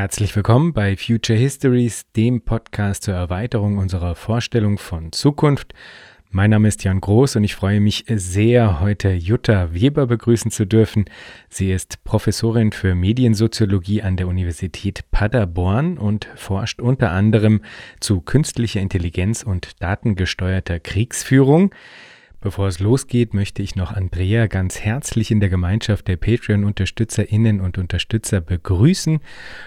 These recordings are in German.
Herzlich willkommen bei Future Histories, dem Podcast zur Erweiterung unserer Vorstellung von Zukunft. Mein Name ist Jan Groß und ich freue mich sehr, heute Jutta Weber begrüßen zu dürfen. Sie ist Professorin für Mediensoziologie an der Universität Paderborn und forscht unter anderem zu künstlicher Intelligenz und datengesteuerter Kriegsführung. Bevor es losgeht, möchte ich noch Andrea ganz herzlich in der Gemeinschaft der Patreon-Unterstützerinnen und Unterstützer begrüßen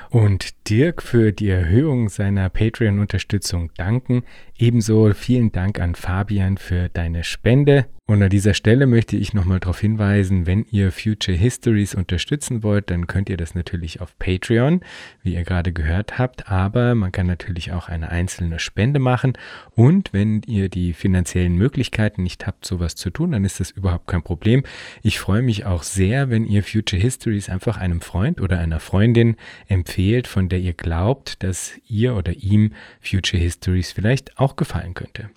und Dirk für die Erhöhung seiner Patreon-Unterstützung danken. Ebenso vielen Dank an Fabian für deine Spende. Und an dieser Stelle möchte ich nochmal darauf hinweisen, wenn ihr Future Histories unterstützen wollt, dann könnt ihr das natürlich auf Patreon, wie ihr gerade gehört habt, aber man kann natürlich auch eine einzelne Spende machen. Und wenn ihr die finanziellen Möglichkeiten nicht habt, sowas zu tun, dann ist das überhaupt kein Problem. Ich freue mich auch sehr, wenn ihr Future Histories einfach einem Freund oder einer Freundin empfehlt, von der ihr glaubt, dass ihr oder ihm Future Histories vielleicht auch gefallen könnte.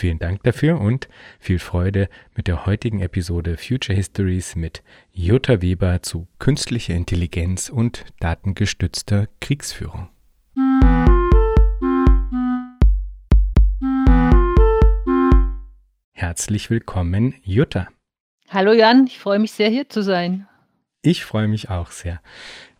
Vielen Dank dafür und viel Freude mit der heutigen Episode Future Histories mit Jutta Weber zu künstlicher Intelligenz und datengestützter Kriegsführung. Herzlich willkommen, Jutta. Hallo Jan, ich freue mich sehr hier zu sein. Ich freue mich auch sehr.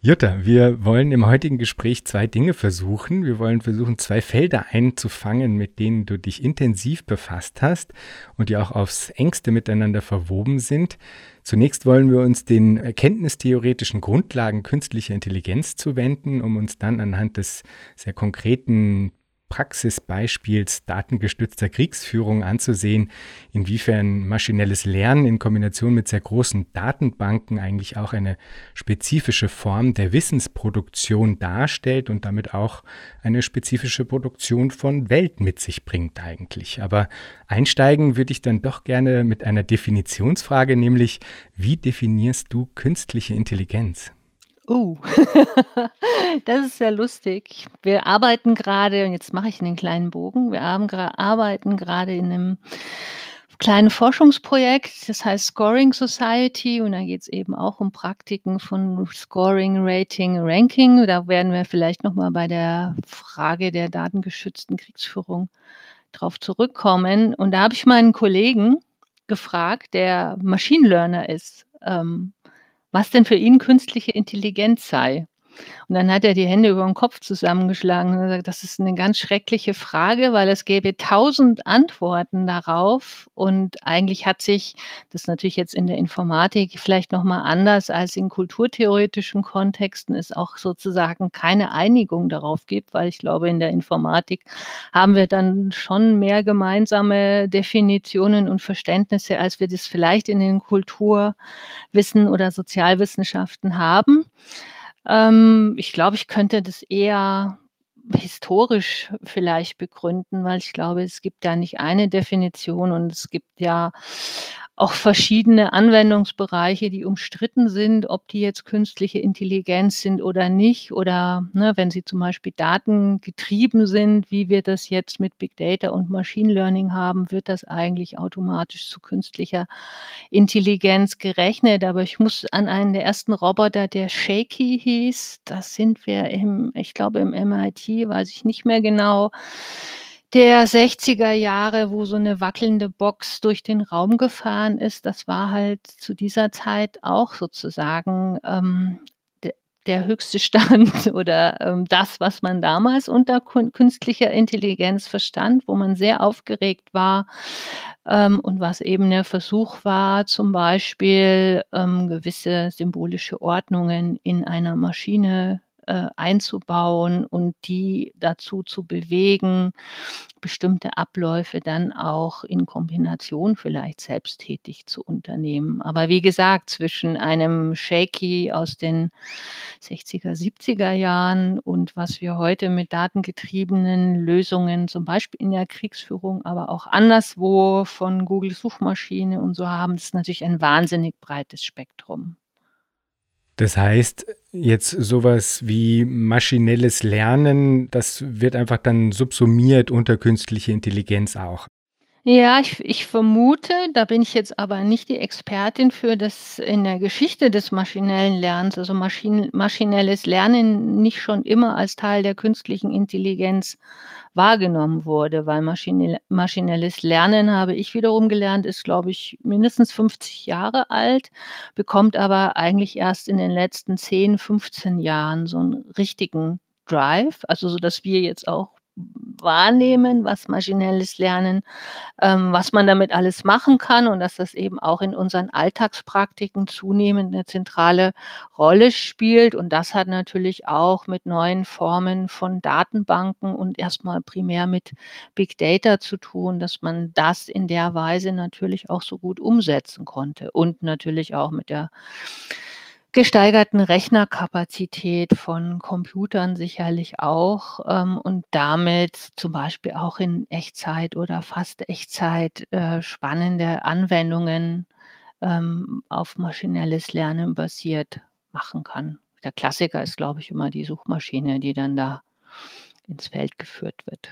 Jutta, wir wollen im heutigen Gespräch zwei Dinge versuchen. Wir wollen versuchen, zwei Felder einzufangen, mit denen du dich intensiv befasst hast und die auch aufs engste miteinander verwoben sind. Zunächst wollen wir uns den erkenntnistheoretischen Grundlagen künstlicher Intelligenz zuwenden, um uns dann anhand des sehr konkreten Praxisbeispiels datengestützter Kriegsführung anzusehen, inwiefern maschinelles Lernen in Kombination mit sehr großen Datenbanken eigentlich auch eine spezifische Form der Wissensproduktion darstellt und damit auch eine spezifische Produktion von Welt mit sich bringt eigentlich. Aber einsteigen würde ich dann doch gerne mit einer Definitionsfrage, nämlich wie definierst du künstliche Intelligenz? Oh, das ist sehr lustig. Wir arbeiten gerade, und jetzt mache ich einen kleinen Bogen, wir arbeiten gerade in einem kleinen Forschungsprojekt, das heißt Scoring Society und da geht es eben auch um Praktiken von Scoring, Rating, Ranking. Da werden wir vielleicht nochmal bei der Frage der datengeschützten Kriegsführung drauf zurückkommen. Und da habe ich meinen Kollegen gefragt, der Machine Learner ist, ähm, was denn für ihn künstliche Intelligenz sei. Und dann hat er die Hände über den Kopf zusammengeschlagen und gesagt, das ist eine ganz schreckliche Frage, weil es gäbe tausend Antworten darauf. Und eigentlich hat sich das natürlich jetzt in der Informatik vielleicht nochmal anders als in kulturtheoretischen Kontexten es auch sozusagen keine Einigung darauf gibt, weil ich glaube, in der Informatik haben wir dann schon mehr gemeinsame Definitionen und Verständnisse, als wir das vielleicht in den Kulturwissen oder Sozialwissenschaften haben. Ähm, ich glaube, ich könnte das eher historisch vielleicht begründen, weil ich glaube, es gibt ja nicht eine Definition und es gibt ja auch verschiedene Anwendungsbereiche, die umstritten sind, ob die jetzt künstliche Intelligenz sind oder nicht. Oder ne, wenn sie zum Beispiel datengetrieben sind, wie wir das jetzt mit Big Data und Machine Learning haben, wird das eigentlich automatisch zu künstlicher Intelligenz gerechnet. Aber ich muss an einen der ersten Roboter, der Shaky hieß, das sind wir im, ich glaube im MIT, weiß ich nicht mehr genau der 60er Jahre, wo so eine wackelnde Box durch den Raum gefahren ist, das war halt zu dieser Zeit auch sozusagen ähm, de, der höchste Stand oder ähm, das, was man damals unter künstlicher Intelligenz verstand, wo man sehr aufgeregt war ähm, und was eben der Versuch war, zum Beispiel ähm, gewisse symbolische Ordnungen in einer Maschine äh, einzubauen und die dazu zu bewegen, bestimmte Abläufe dann auch in Kombination vielleicht selbsttätig zu unternehmen. Aber wie gesagt, zwischen einem Shaky aus den 60er, 70er Jahren und was wir heute mit datengetriebenen Lösungen, zum Beispiel in der Kriegsführung, aber auch anderswo von Google Suchmaschine und so haben, ist natürlich ein wahnsinnig breites Spektrum. Das heißt, jetzt sowas wie maschinelles Lernen, das wird einfach dann subsumiert unter künstliche Intelligenz auch. Ja, ich ich vermute, da bin ich jetzt aber nicht die Expertin für, dass in der Geschichte des maschinellen Lernens, also Maschinen maschinelles Lernen nicht schon immer als Teil der künstlichen Intelligenz wahrgenommen wurde, weil maschinell maschinelles Lernen, habe ich wiederum gelernt, ist, glaube ich, mindestens 50 Jahre alt, bekommt aber eigentlich erst in den letzten 10, 15 Jahren so einen richtigen Drive, also so, dass wir jetzt auch wahrnehmen, was maschinelles Lernen ähm, was man damit alles machen kann und dass das eben auch in unseren Alltagspraktiken zunehmend 'ne zentrale Rolle spielt. Und das hat natürlich auch mit neuen Formen von Datenbanken und erst mal primär mit Big Data zu tun, dass man das in der Weise natürlich auch so gut umsetzen konnte und natürlich auch mit der gesteigerten Rechnerkapazität von Computern sicherlich auch, ähm, und damit zum Beispiel auch in Echtzeit oder fast Echtzeit, äh, spannende Anwendungen, ähm, auf maschinelles Lernen basiert machen kann. Der Klassiker ist, glaube ich, immer die Suchmaschine, die dann da ins Feld geführt wird.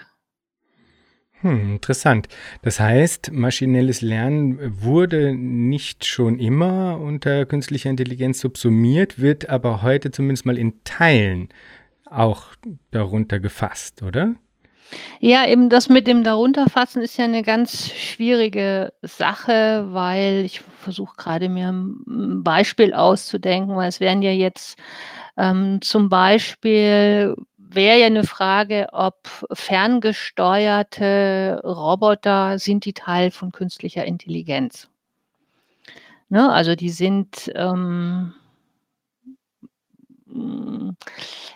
Hm, interessant. Das heißt, maschinelles Lernen wurde nicht schon immer unter künstlicher Intelligenz subsumiert, wird aber heute zumindest mal in Teilen auch darunter gefasst, oder? Ja, eben das mit dem Darunterfassen ist ja 'ne ganz schwierige Sache, weil ich versuche grade mir 'n 'n Beispiel auszudenken, weil es wären ja jetzt, ähm, zum Beispiel wäre ja 'ne Frage, ob ferngesteuerte Roboter sind die Teil von künstlicher Intelligenz? Ne, also die sind, ähm hm,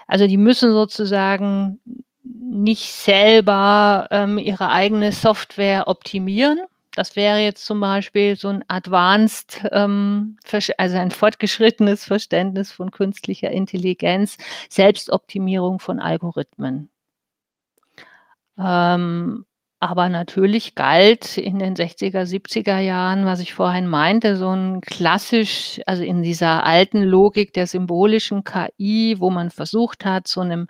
also die müssen sozusagen nicht selber, ähm, ihre eigene Software optimieren. Das wäre jetzt zum Beispiel so 'n advanced, ähm, also ein fortgeschrittenes Verständnis von künstlicher Intelligenz, Selbstoptimierung von Algorithmen. Ähm, aber natürlich galt in den 60er, 70er Jahren, was ich vorhin meinte, so 'n klassisch also in dieser alten Logik der symbolischen KI, wo man versucht hat, so 'nem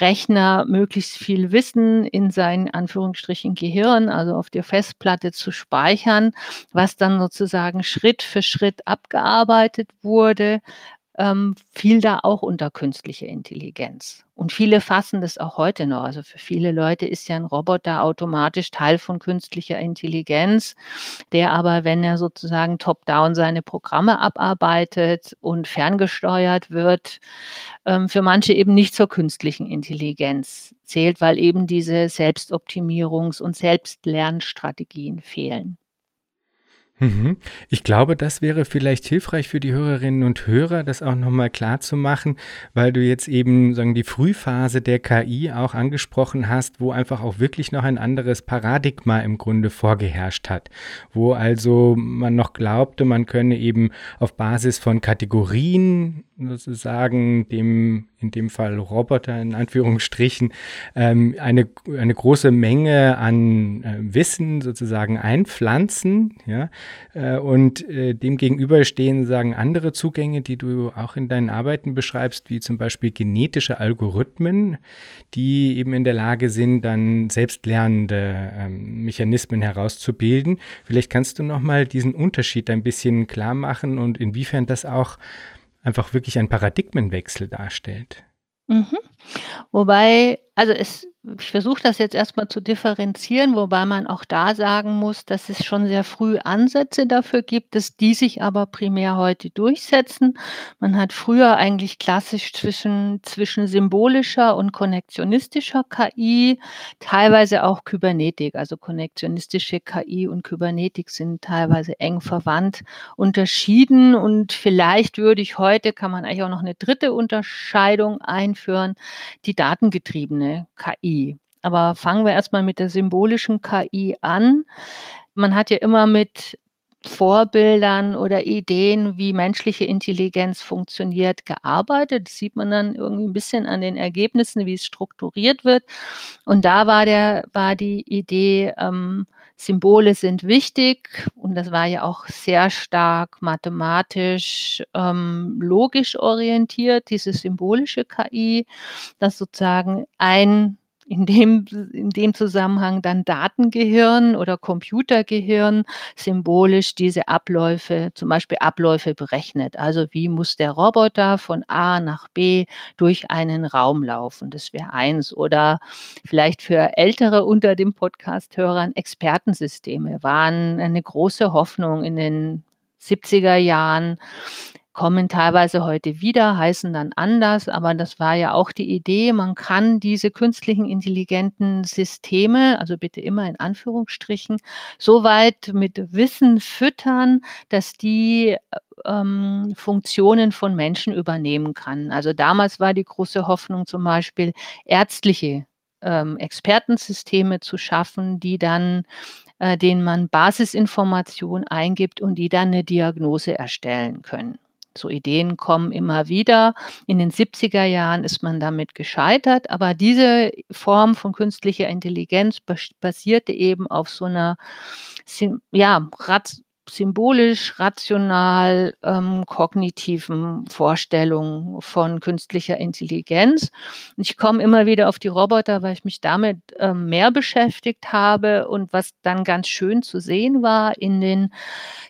Rechner möglichst viel Wissen in sein Anführungsstrichen Gehirn, also auf der Festplatte zu speichern, was dann sozusagen Schritt für Schritt abgearbeitet wurde, ähm, fiel da auch unter künstliche Intelligenz. Und viele fassen das auch heute noch. Also für viele Leute ist ja 'n Roboter automatisch Teil von künstlicher Intelligenz, der aber, wenn er sozusagen top down seine Programme abarbeitet und ferngesteuert wird, ähm, für manche eben nicht zur künstlichen Intelligenz zählt, weil eben diese Selbstoptimierungs und Selbstlernstrategien fehlen. Mhm. Ich glaube, das wäre vielleicht hilfreich für die Hörerinnen und Hörer, das auch noch mal klarzumachen, weil du jetzt eben, sagen die Frühphase der KI auch angesprochen hast, wo einfach auch wirklich noch ein anderes Paradigma im Grunde vorgeherrscht hat. Wo also man noch glaubte, man könne eben auf Basis von Kategorien sozusagen dem in dem Fall Roboter in Anführungsstrichen, ähm, eine eine große Menge an, äh, Wissen sozusagen einpflanzen, ja? Äh, und, äh, dem gegenüber stehen, sagen andere Zugänge, die du auch in deinen Arbeiten beschreibst, wie zum Beispiel genetische Algorithmen, die eben in der Lage sind, dann selbstlernende, ähm, Mechanismen herauszubilden. Vielleicht kannst du noch mal diesen Unterschied ein bisschen klarmachen und inwiefern das auch einfach wirklich ein Paradigmenwechsel darstellt. Mhm. Wobei also es ich versuche das jetzt erst mal zu differenzieren, wobei man auch da sagen muss, dass es schon sehr früh Ansätze dafür gibt, dass die sich aber primär heute durchsetzen. Man hat früher eigentlich klassisch zwischen zwischen symbolischer und konnektionistischer KI, teilweise auch Kybernetik, also konnektionistische KI und Kybernetik sind teilweise eng verwandt, unterschieden. Und vielleicht würde ich heute kann man eigentlich auch noch 'ne dritte Unterscheidung einführen, die datengetriebene KI. Aber fangen wir erst mal mit der symbolischen KI an. Man hat ja immer mit Vorbildern oder Ideen, wie menschliche Intelligenz funktioniert, gearbeitet. Das sieht man dann irgendwie 'n bisschen an den Ergebnissen, wie es strukturiert wird. Und da war der war die Idee, ähm, Symbole sind wichtig und das war ja auch sehr stark mathematisch, ähm, logisch orientiert, diese symbolische KI, dass sozusagen ein in dem, in dem Zusammenhang dann Datengehirn oder Computergehirn symbolisch diese Abläufe, zum Beispiel Abläufe berechnet. Also wie muss der Roboter von A nach B durch einen Raum laufen? Das wäre eins. Oder vielleicht für ältere unter den Podcast-Hörern Expertensysteme waren eine große Hoffnung in den 70er Jahren kommen teilweise heute wieder, heißen dann anders, aber das war ja auch die Idee, man kann diese künstlichen intelligenten Systeme, also bitte immer in Anführungsstrichen, so weit mit Wissen füttern, dass die ähm, Funktionen von Menschen übernehmen kann. Also damals war die große Hoffnung zum Beispiel, ärztliche ähm, Expertensysteme zu schaffen, die dann äh, denen man Basisinformationen eingibt und die dann eine Diagnose erstellen können. So Ideen kommen immer wieder. In den 70er Jahren ist man damit gescheitert, aber diese Form von künstlicher Intelligenz basierte eben auf so einer ja, symbolisch, rational, ähm, kognitiven Vorstellungen von künstlicher Intelligenz. Und ich komme immer wieder auf die Roboter, weil ich mich damit ähm, mehr beschäftigt habe und was dann ganz schön zu sehen war in den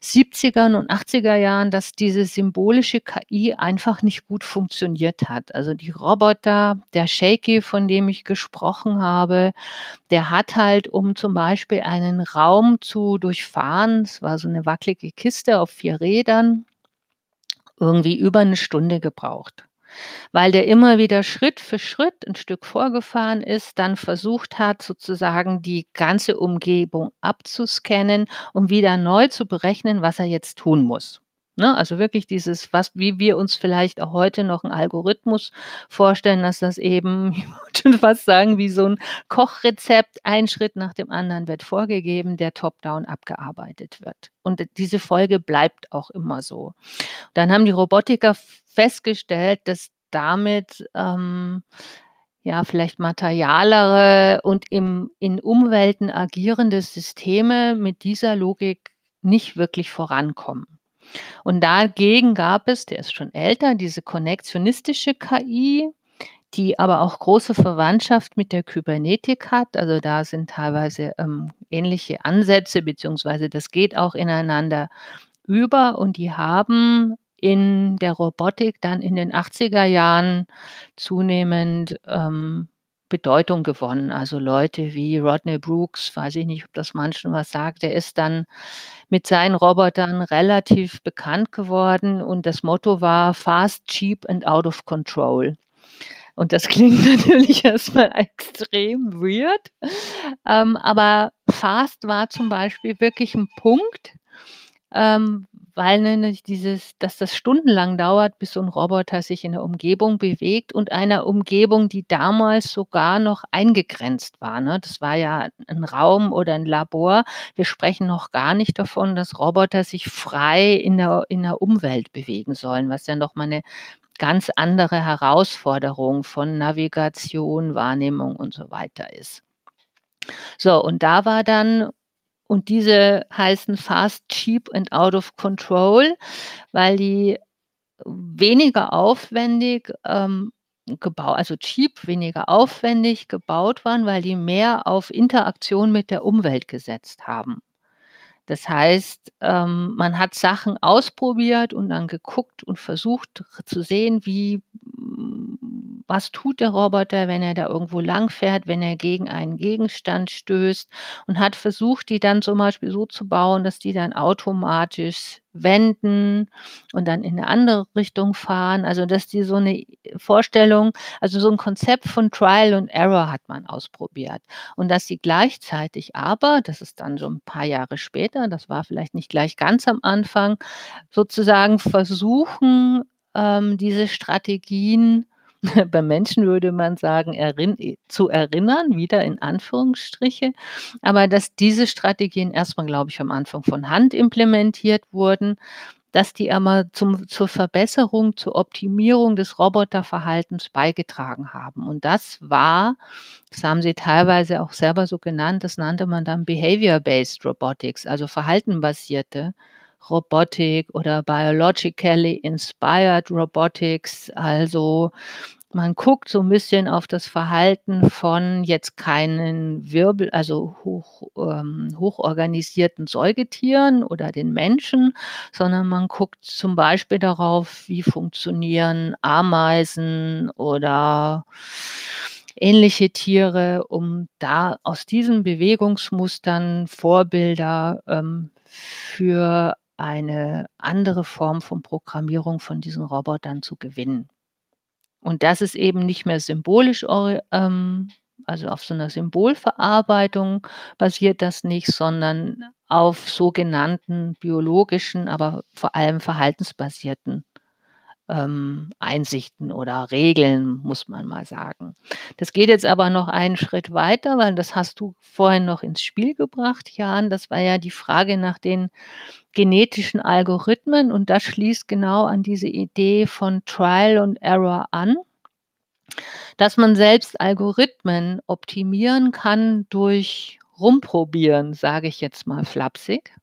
70er und 80er Jahren, dass diese symbolische KI einfach nicht gut funktioniert hat. Also die Roboter, der Shaky, von dem ich gesprochen habe, der hat halt, um zum Beispiel einen Raum zu durchfahren, es war so eine wackelige Kiste auf vier Rädern, irgendwie über eine Stunde gebraucht. Weil der immer wieder Schritt für Schritt ein Stück vorgefahren ist, dann versucht hat, sozusagen die ganze Umgebung abzuscannen, um wieder neu zu berechnen, was er jetzt tun muss. Ne? Also wirklich dieses, was, wie wir uns vielleicht auch heute noch einen Algorithmus vorstellen, dass das eben, würde fast sagen, wie so ein Kochrezept, ein Schritt nach dem anderen wird vorgegeben, der top-down abgearbeitet wird. Und diese Folge bleibt auch immer so. Dann haben die Robotiker festgestellt, dass damit ähm, ja, vielleicht materialere und im, in Umwelten agierende Systeme mit dieser Logik nicht wirklich vorankommen. Und dagegen gab es, der ist schon älter, diese konnektionistische KI, die aber auch große Verwandtschaft mit der Kybernetik hat. Also da sind teilweise ähm, ähnliche Ansätze, beziehungsweise das geht auch ineinander über. Und die haben in der Robotik dann in den 80er Jahren zunehmend ähm, Bedeutung gewonnen. Also Leute wie Rodney Brooks, weiß ich nicht, ob das manchen was sagt, der ist dann mit seinen Robotern relativ bekannt geworden und das Motto war Fast, Cheap and Out of Control. Und das klingt natürlich erstmal extrem weird, ähm, aber Fast war zum Beispiel wirklich ein Punkt, ähm, weil nämlich dieses, dass das stundenlang dauert, bis so ein Roboter sich in der Umgebung bewegt und einer Umgebung, die damals sogar noch eingegrenzt war. Ne? Das war ja ein Raum oder ein Labor. Wir sprechen noch gar nicht davon, dass Roboter sich frei in der, in der Umwelt bewegen sollen, was ja noch mal eine ganz andere Herausforderung von Navigation, Wahrnehmung und so weiter ist. So, und da war dann und diese heißen Fast, Cheap and Out of Control, weil die weniger aufwendig ähm, gebaut, also cheap, weniger aufwendig gebaut waren, weil die mehr auf Interaktion mit der Umwelt gesetzt haben. Das heißt, ähm, man hat Sachen ausprobiert und dann geguckt und versucht zu sehen, wie was tut der Roboter, wenn er da irgendwo lang fährt, wenn er gegen einen Gegenstand stößt und hat versucht, die dann zum Beispiel so zu bauen, dass die dann automatisch wenden und dann in eine andere Richtung fahren. Also dass die so eine Vorstellung, also so ein Konzept von Trial und Error hat man ausprobiert. Und dass sie gleichzeitig aber, das ist dann so ein paar Jahre später, das war vielleicht nicht gleich ganz am Anfang, sozusagen versuchen, ähm, diese Strategien Beim Menschen würde man sagen, erinn zu erinnern, wieder in Anführungsstriche, aber dass diese Strategien erstmal, glaube ich, am Anfang von Hand implementiert wurden, dass die aber zum, zur Verbesserung, zur Optimierung des Roboterverhaltens beigetragen haben. Und das war, das haben sie teilweise auch selber so genannt, das nannte man dann Behavior-Based Robotics, also verhaltenbasierte Robotik oder Biologically Inspired Robotics, also man guckt so ein bisschen auf das Verhalten von jetzt keinen Wirbel also hoch ähm, hochorganisierten Säugetieren oder den Menschen, sondern man guckt zum Beispiel darauf, wie funktionieren Ameisen oder ähnliche Tiere, um da aus diesen Bewegungsmustern Vorbilder, ähm, für eine andere Form von Programmierung von diesen Robotern zu gewinnen. Und das ist eben nicht mehr symbolisch ähm, also auf so 'ner Symbolverarbeitung basiert das nicht, sondern auf sogenannten biologischen, aber vor allem verhaltensbasierten, ähm, Einsichten oder Regeln, muss man mal sagen. Das geht jetzt aber noch einen Schritt weiter, weil das hast du vorhin noch ins Spiel gebracht, Jan. Das war ja die Frage nach den genetischen Algorithmen und das schließt genau an diese Idee von Trial und Error an dass man selbst Algorithmen optimieren kann durch Rumprobieren, sage ich jetzt mal flapsig.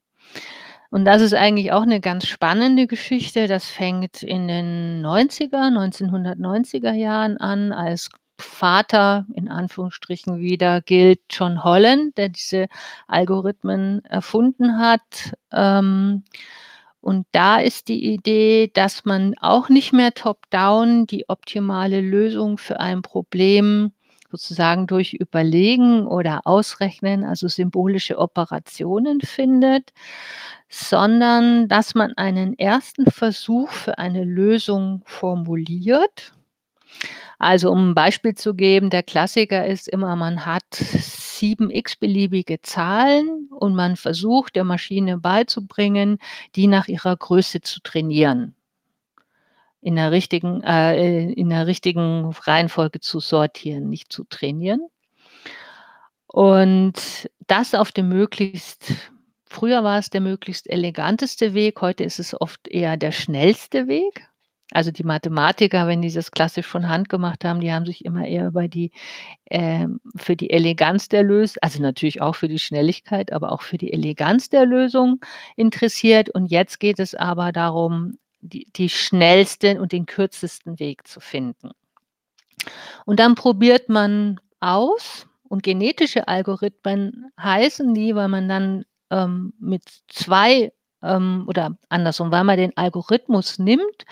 Und das ist eigentlich auch eine ganz spannende Geschichte. Das fängt in den 90er 1990er Jahren an, als Vater in Anführungsstrichen wieder gilt John Holland, der diese Algorithmen erfunden hat. Ähm, und da ist die Idee, dass man auch nicht mehr top-down die optimale Lösung für ein Problem sozusagen durch Überlegen oder Ausrechnen, also symbolische Operationen findet, sondern dass man einen ersten Versuch für eine Lösung formuliert. Also um ein Beispiel zu geben, der Klassiker ist immer, man hat sieben x-beliebige Zahlen und man versucht der Maschine beizubringen, die nach ihrer Größe zu trainieren. In der richtigen, äh, in der richtigen Reihenfolge zu sortieren, nicht zu trainieren. Und das auf dem möglichst früher war es der möglichst eleganteste Weg, heute ist es oft eher der schnellste Weg. Also die Mathematiker, wenn die das klassisch von Hand gemacht haben, die haben sich immer eher über die ähm, für die Eleganz der Lösung, also natürlich auch für die Schnelligkeit, aber auch für die Eleganz der Lösung interessiert. Und jetzt geht es aber darum, die, die schnellsten und den kürzesten Weg zu finden. Und dann probiert man aus und genetische Algorithmen heißen die, weil man dann ähm, mit zwei ähm, oder andersrum, weil man den Algorithmus nimmt,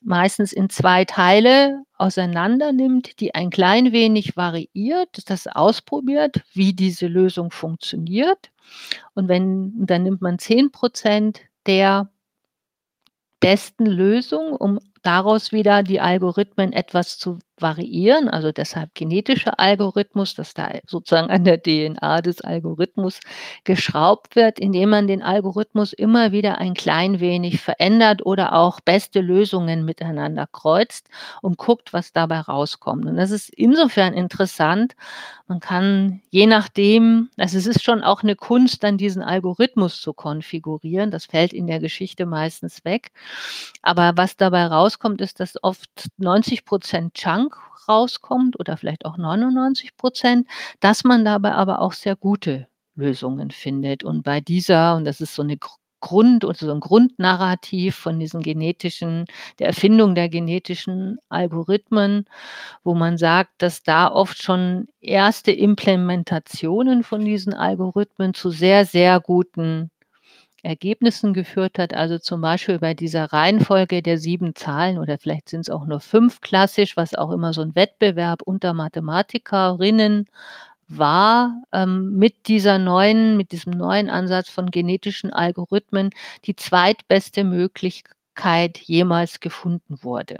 meistens in zwei Teile auseinander nimmt, die ein klein wenig variiert, das ausprobiert, wie diese Lösung funktioniert. Und wenn dann nimmt man 10% der besten Lösung, um daraus wieder die Algorithmen etwas zu variieren, also deshalb genetischer Algorithmus, dass da sozusagen an der DNA des Algorithmus geschraubt wird, indem man den Algorithmus immer wieder ein klein wenig verändert oder auch beste Lösungen miteinander kreuzt und guckt, was dabei rauskommt. Und das ist insofern interessant. Man kann je nachdem, also es ist schon auch eine Kunst, dann diesen Algorithmus zu konfigurieren. Das fällt in der Geschichte meistens weg. Aber was dabei rauskommt, ist, dass oft 90 Prozent Chunk Bank rauskommt oder vielleicht auch 99 Prozent, dass man dabei aber auch sehr gute Lösungen findet. Und bei dieser, und das ist so eine Grund oder so ein Grundnarrativ von diesen genetischen, der Erfindung der genetischen Algorithmen, wo man sagt, dass da oft schon erste Implementationen von diesen Algorithmen zu sehr, sehr guten Ergebnissen geführt hat. Also zum Beispiel bei dieser Reihenfolge der sieben Zahlen oder vielleicht sind es auch nur fünf klassisch, was auch immer so ein Wettbewerb unter Mathematikerinnen war, ähm, mit dieser neuen, mit diesem neuen Ansatz von genetischen Algorithmen die zweitbeste Möglichkeit jemals gefunden wurde.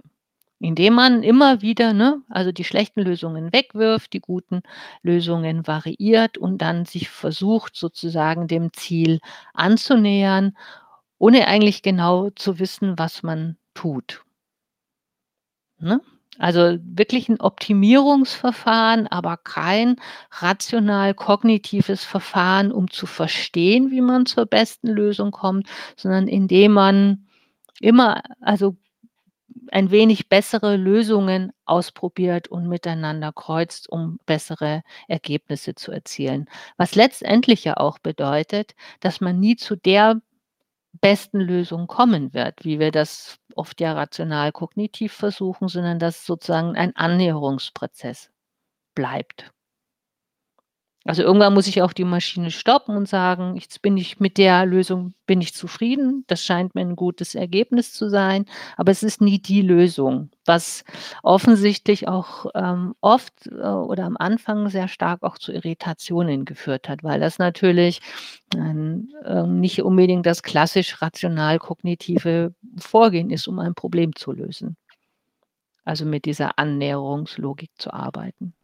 Indem man immer wieder, ne, also die schlechten Lösungen wegwirft, die guten Lösungen variiert und dann sich versucht, sozusagen dem Ziel anzunähern, ohne eigentlich genau zu wissen, was man tut. Ne? Also wirklich ein Optimierungsverfahren, aber kein rational-kognitives Verfahren, um zu verstehen, wie man zur besten Lösung kommt, sondern indem man immer, also ein wenig bessere Lösungen ausprobiert und miteinander kreuzt, um bessere Ergebnisse zu erzielen. Was letztendlich ja auch bedeutet, dass man nie zu der besten Lösung kommen wird, wie wir das oft ja rational kognitiv versuchen, sondern dass sozusagen ein Annäherungsprozess bleibt. Also irgendwann muss ich auch die Maschine stoppen und sagen, jetzt bin ich mit der Lösung bin ich zufrieden. Das scheint mir ein gutes Ergebnis zu sein, aber es ist nie die Lösung, was offensichtlich auch ähm, oft äh, oder am Anfang sehr stark auch zu Irritationen geführt hat, weil das natürlich ähm, nicht unbedingt das klassisch rational-kognitive Vorgehen ist, um ein Problem zu lösen. Also mit dieser Annäherungslogik zu arbeiten.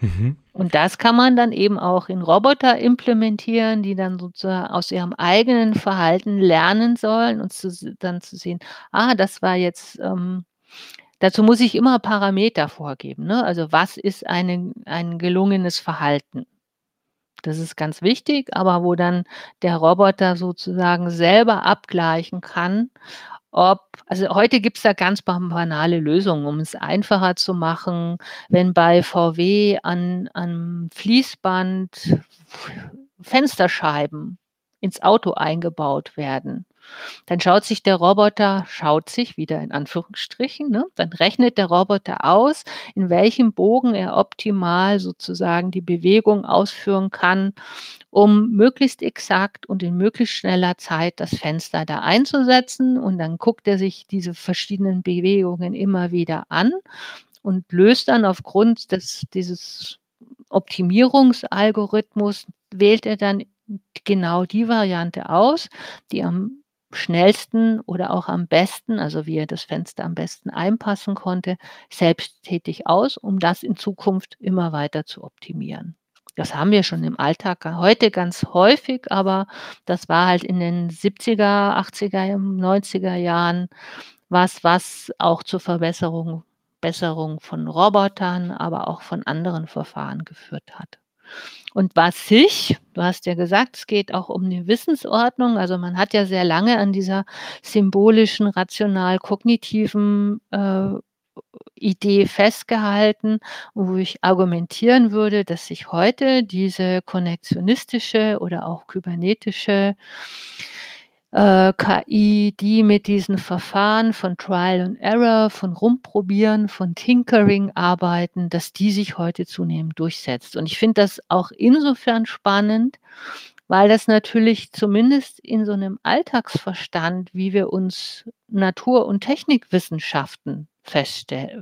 Mhm. Und das kann man dann eben auch in Roboter implementieren, die dann sozusagen aus ihrem eigenen Verhalten lernen sollen und zu, dann zu sehen, ah, das war jetzt, ähm, dazu muss ich immer Parameter vorgeben. Ne? Also was ist eine, ein gelungenes Verhalten? Das ist ganz wichtig, aber wo dann der Roboter sozusagen selber abgleichen kann, ob also heute gibt es da ganz banale Lösungen, um es einfacher zu machen. Wenn bei VW an an Fließband Fensterscheiben ins Auto eingebaut werden, dann schaut sich der Roboter schaut sich wieder in Anführungsstrichen, ne? Dann rechnet der Roboter aus, in welchem Bogen er optimal sozusagen die Bewegung ausführen kann, um möglichst exakt und in möglichst schneller Zeit das Fenster da einzusetzen. Und dann guckt er sich diese verschiedenen Bewegungen immer wieder an und löst dann aufgrund des, dieses Optimierungsalgorithmus, wählt er dann genau die Variante aus, die am schnellsten oder auch am besten, also wie er das Fenster am besten einpassen konnte, selbsttätig aus, um das in Zukunft immer weiter zu optimieren. Das haben wir schon im Alltag heute ganz häufig, aber das war halt in den 70er, 80er, 90er Jahren was, was auch zur Verbesserung Besserung von Robotern, aber auch von anderen Verfahren geführt hat. Und was sich, du hast ja gesagt, es geht auch um eine Wissensordnung. Also man hat ja sehr lange an dieser symbolischen, rational-kognitiven äh, Idee festgehalten, wo ich argumentieren würde, dass sich heute diese konnektionistische oder auch kybernetische äh, KI, die mit diesen Verfahren von Trial and Error, von Rumprobieren, von Tinkering arbeiten, dass die sich heute zunehmend durchsetzt. Und ich finde das auch insofern spannend, weil das natürlich zumindest in so einem Alltagsverstand, wie wir uns Natur- und Technikwissenschaften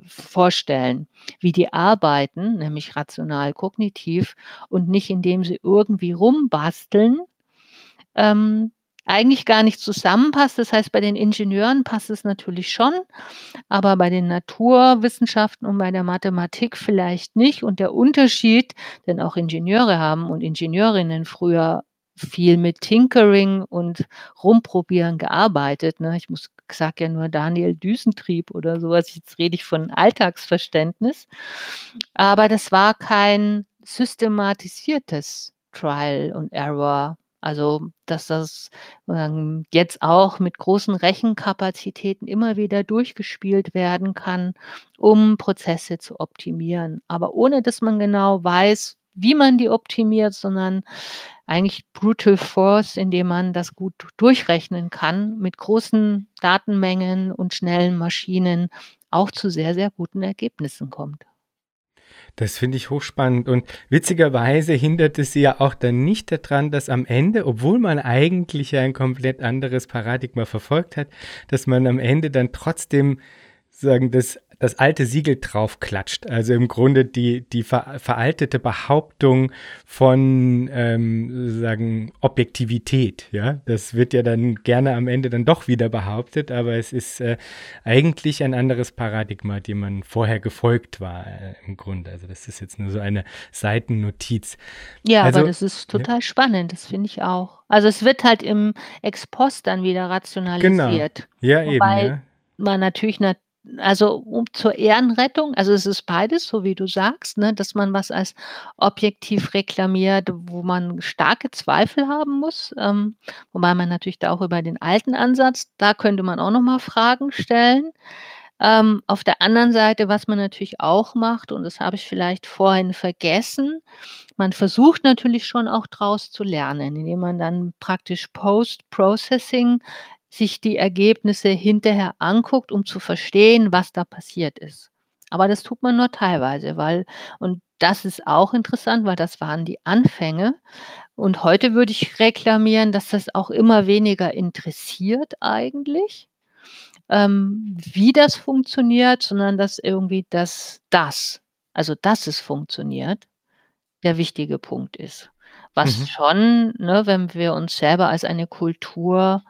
vorstellen, wie die arbeiten, nämlich rational kognitiv und nicht indem sie irgendwie rumbasteln, ähm, eigentlich gar nicht zusammenpasst. Das heißt, bei den Ingenieuren passt es natürlich schon, aber bei den Naturwissenschaften und bei der Mathematik vielleicht nicht. Und der Unterschied, denn auch Ingenieure haben und Ingenieurinnen früher viel mit Tinkering und Rumprobieren gearbeitet. Ne? Ich muss sage ja nur Daniel Düsentrieb oder sowas. Jetzt rede ich von Alltagsverständnis. Aber das war kein systematisiertes Trial und Error also, dass das ähm, jetzt auch mit großen Rechenkapazitäten immer wieder durchgespielt werden kann, um Prozesse zu optimieren. Aber ohne dass man genau weiß, wie man die optimiert, sondern eigentlich Brutal Force, indem man das gut durchrechnen kann, mit großen Datenmengen und schnellen Maschinen auch zu sehr, sehr guten Ergebnissen kommt. Das finde ich hochspannend. Und witzigerweise hindert es sie ja auch dann nicht daran, dass am Ende, obwohl man eigentlich ein komplett anderes Paradigma verfolgt hat, dass man am Ende dann trotzdem sagen, das das alte Siegel draufklatscht. Also im Grunde die, die ver veraltete Behauptung von ähm, sagen Objektivität. Ja, das wird ja dann gerne am Ende dann doch wieder behauptet, aber es ist äh, eigentlich ein anderes Paradigma, dem man vorher gefolgt war äh, im Grunde. Also das ist jetzt nur so eine Seitennotiz. Ja, also, aber das ist total ja. spannend. Das finde ich auch. Also es wird halt im Ex-Post dann wieder rationalisiert. Genau. Ja, Wobei eben. Ja. Man natürlich nat also um zur Ehrenrettung, also es ist beides, so wie du sagst, ne, dass man was als objektiv reklamiert, wo man starke Zweifel haben muss, ähm, wobei man natürlich da auch über den alten Ansatz, da könnte man auch noch mal Fragen stellen. Ähm, auf der anderen Seite, was man natürlich auch macht, und das habe ich vielleicht vorhin vergessen, man versucht natürlich schon auch draus zu lernen, indem man dann praktisch Post-Processing sich die Ergebnisse hinterher anguckt, um zu verstehen, was da passiert ist. Aber das tut man nur teilweise, weil und das ist auch interessant, weil das waren die Anfänge. Und heute würde ich reklamieren, dass das auch immer weniger interessiert eigentlich, ähm, wie das funktioniert, sondern dass irgendwie das das, also dass es funktioniert, der wichtige Punkt ist. Was Mhm. schon, ne, wenn wir uns selber als eine Kultur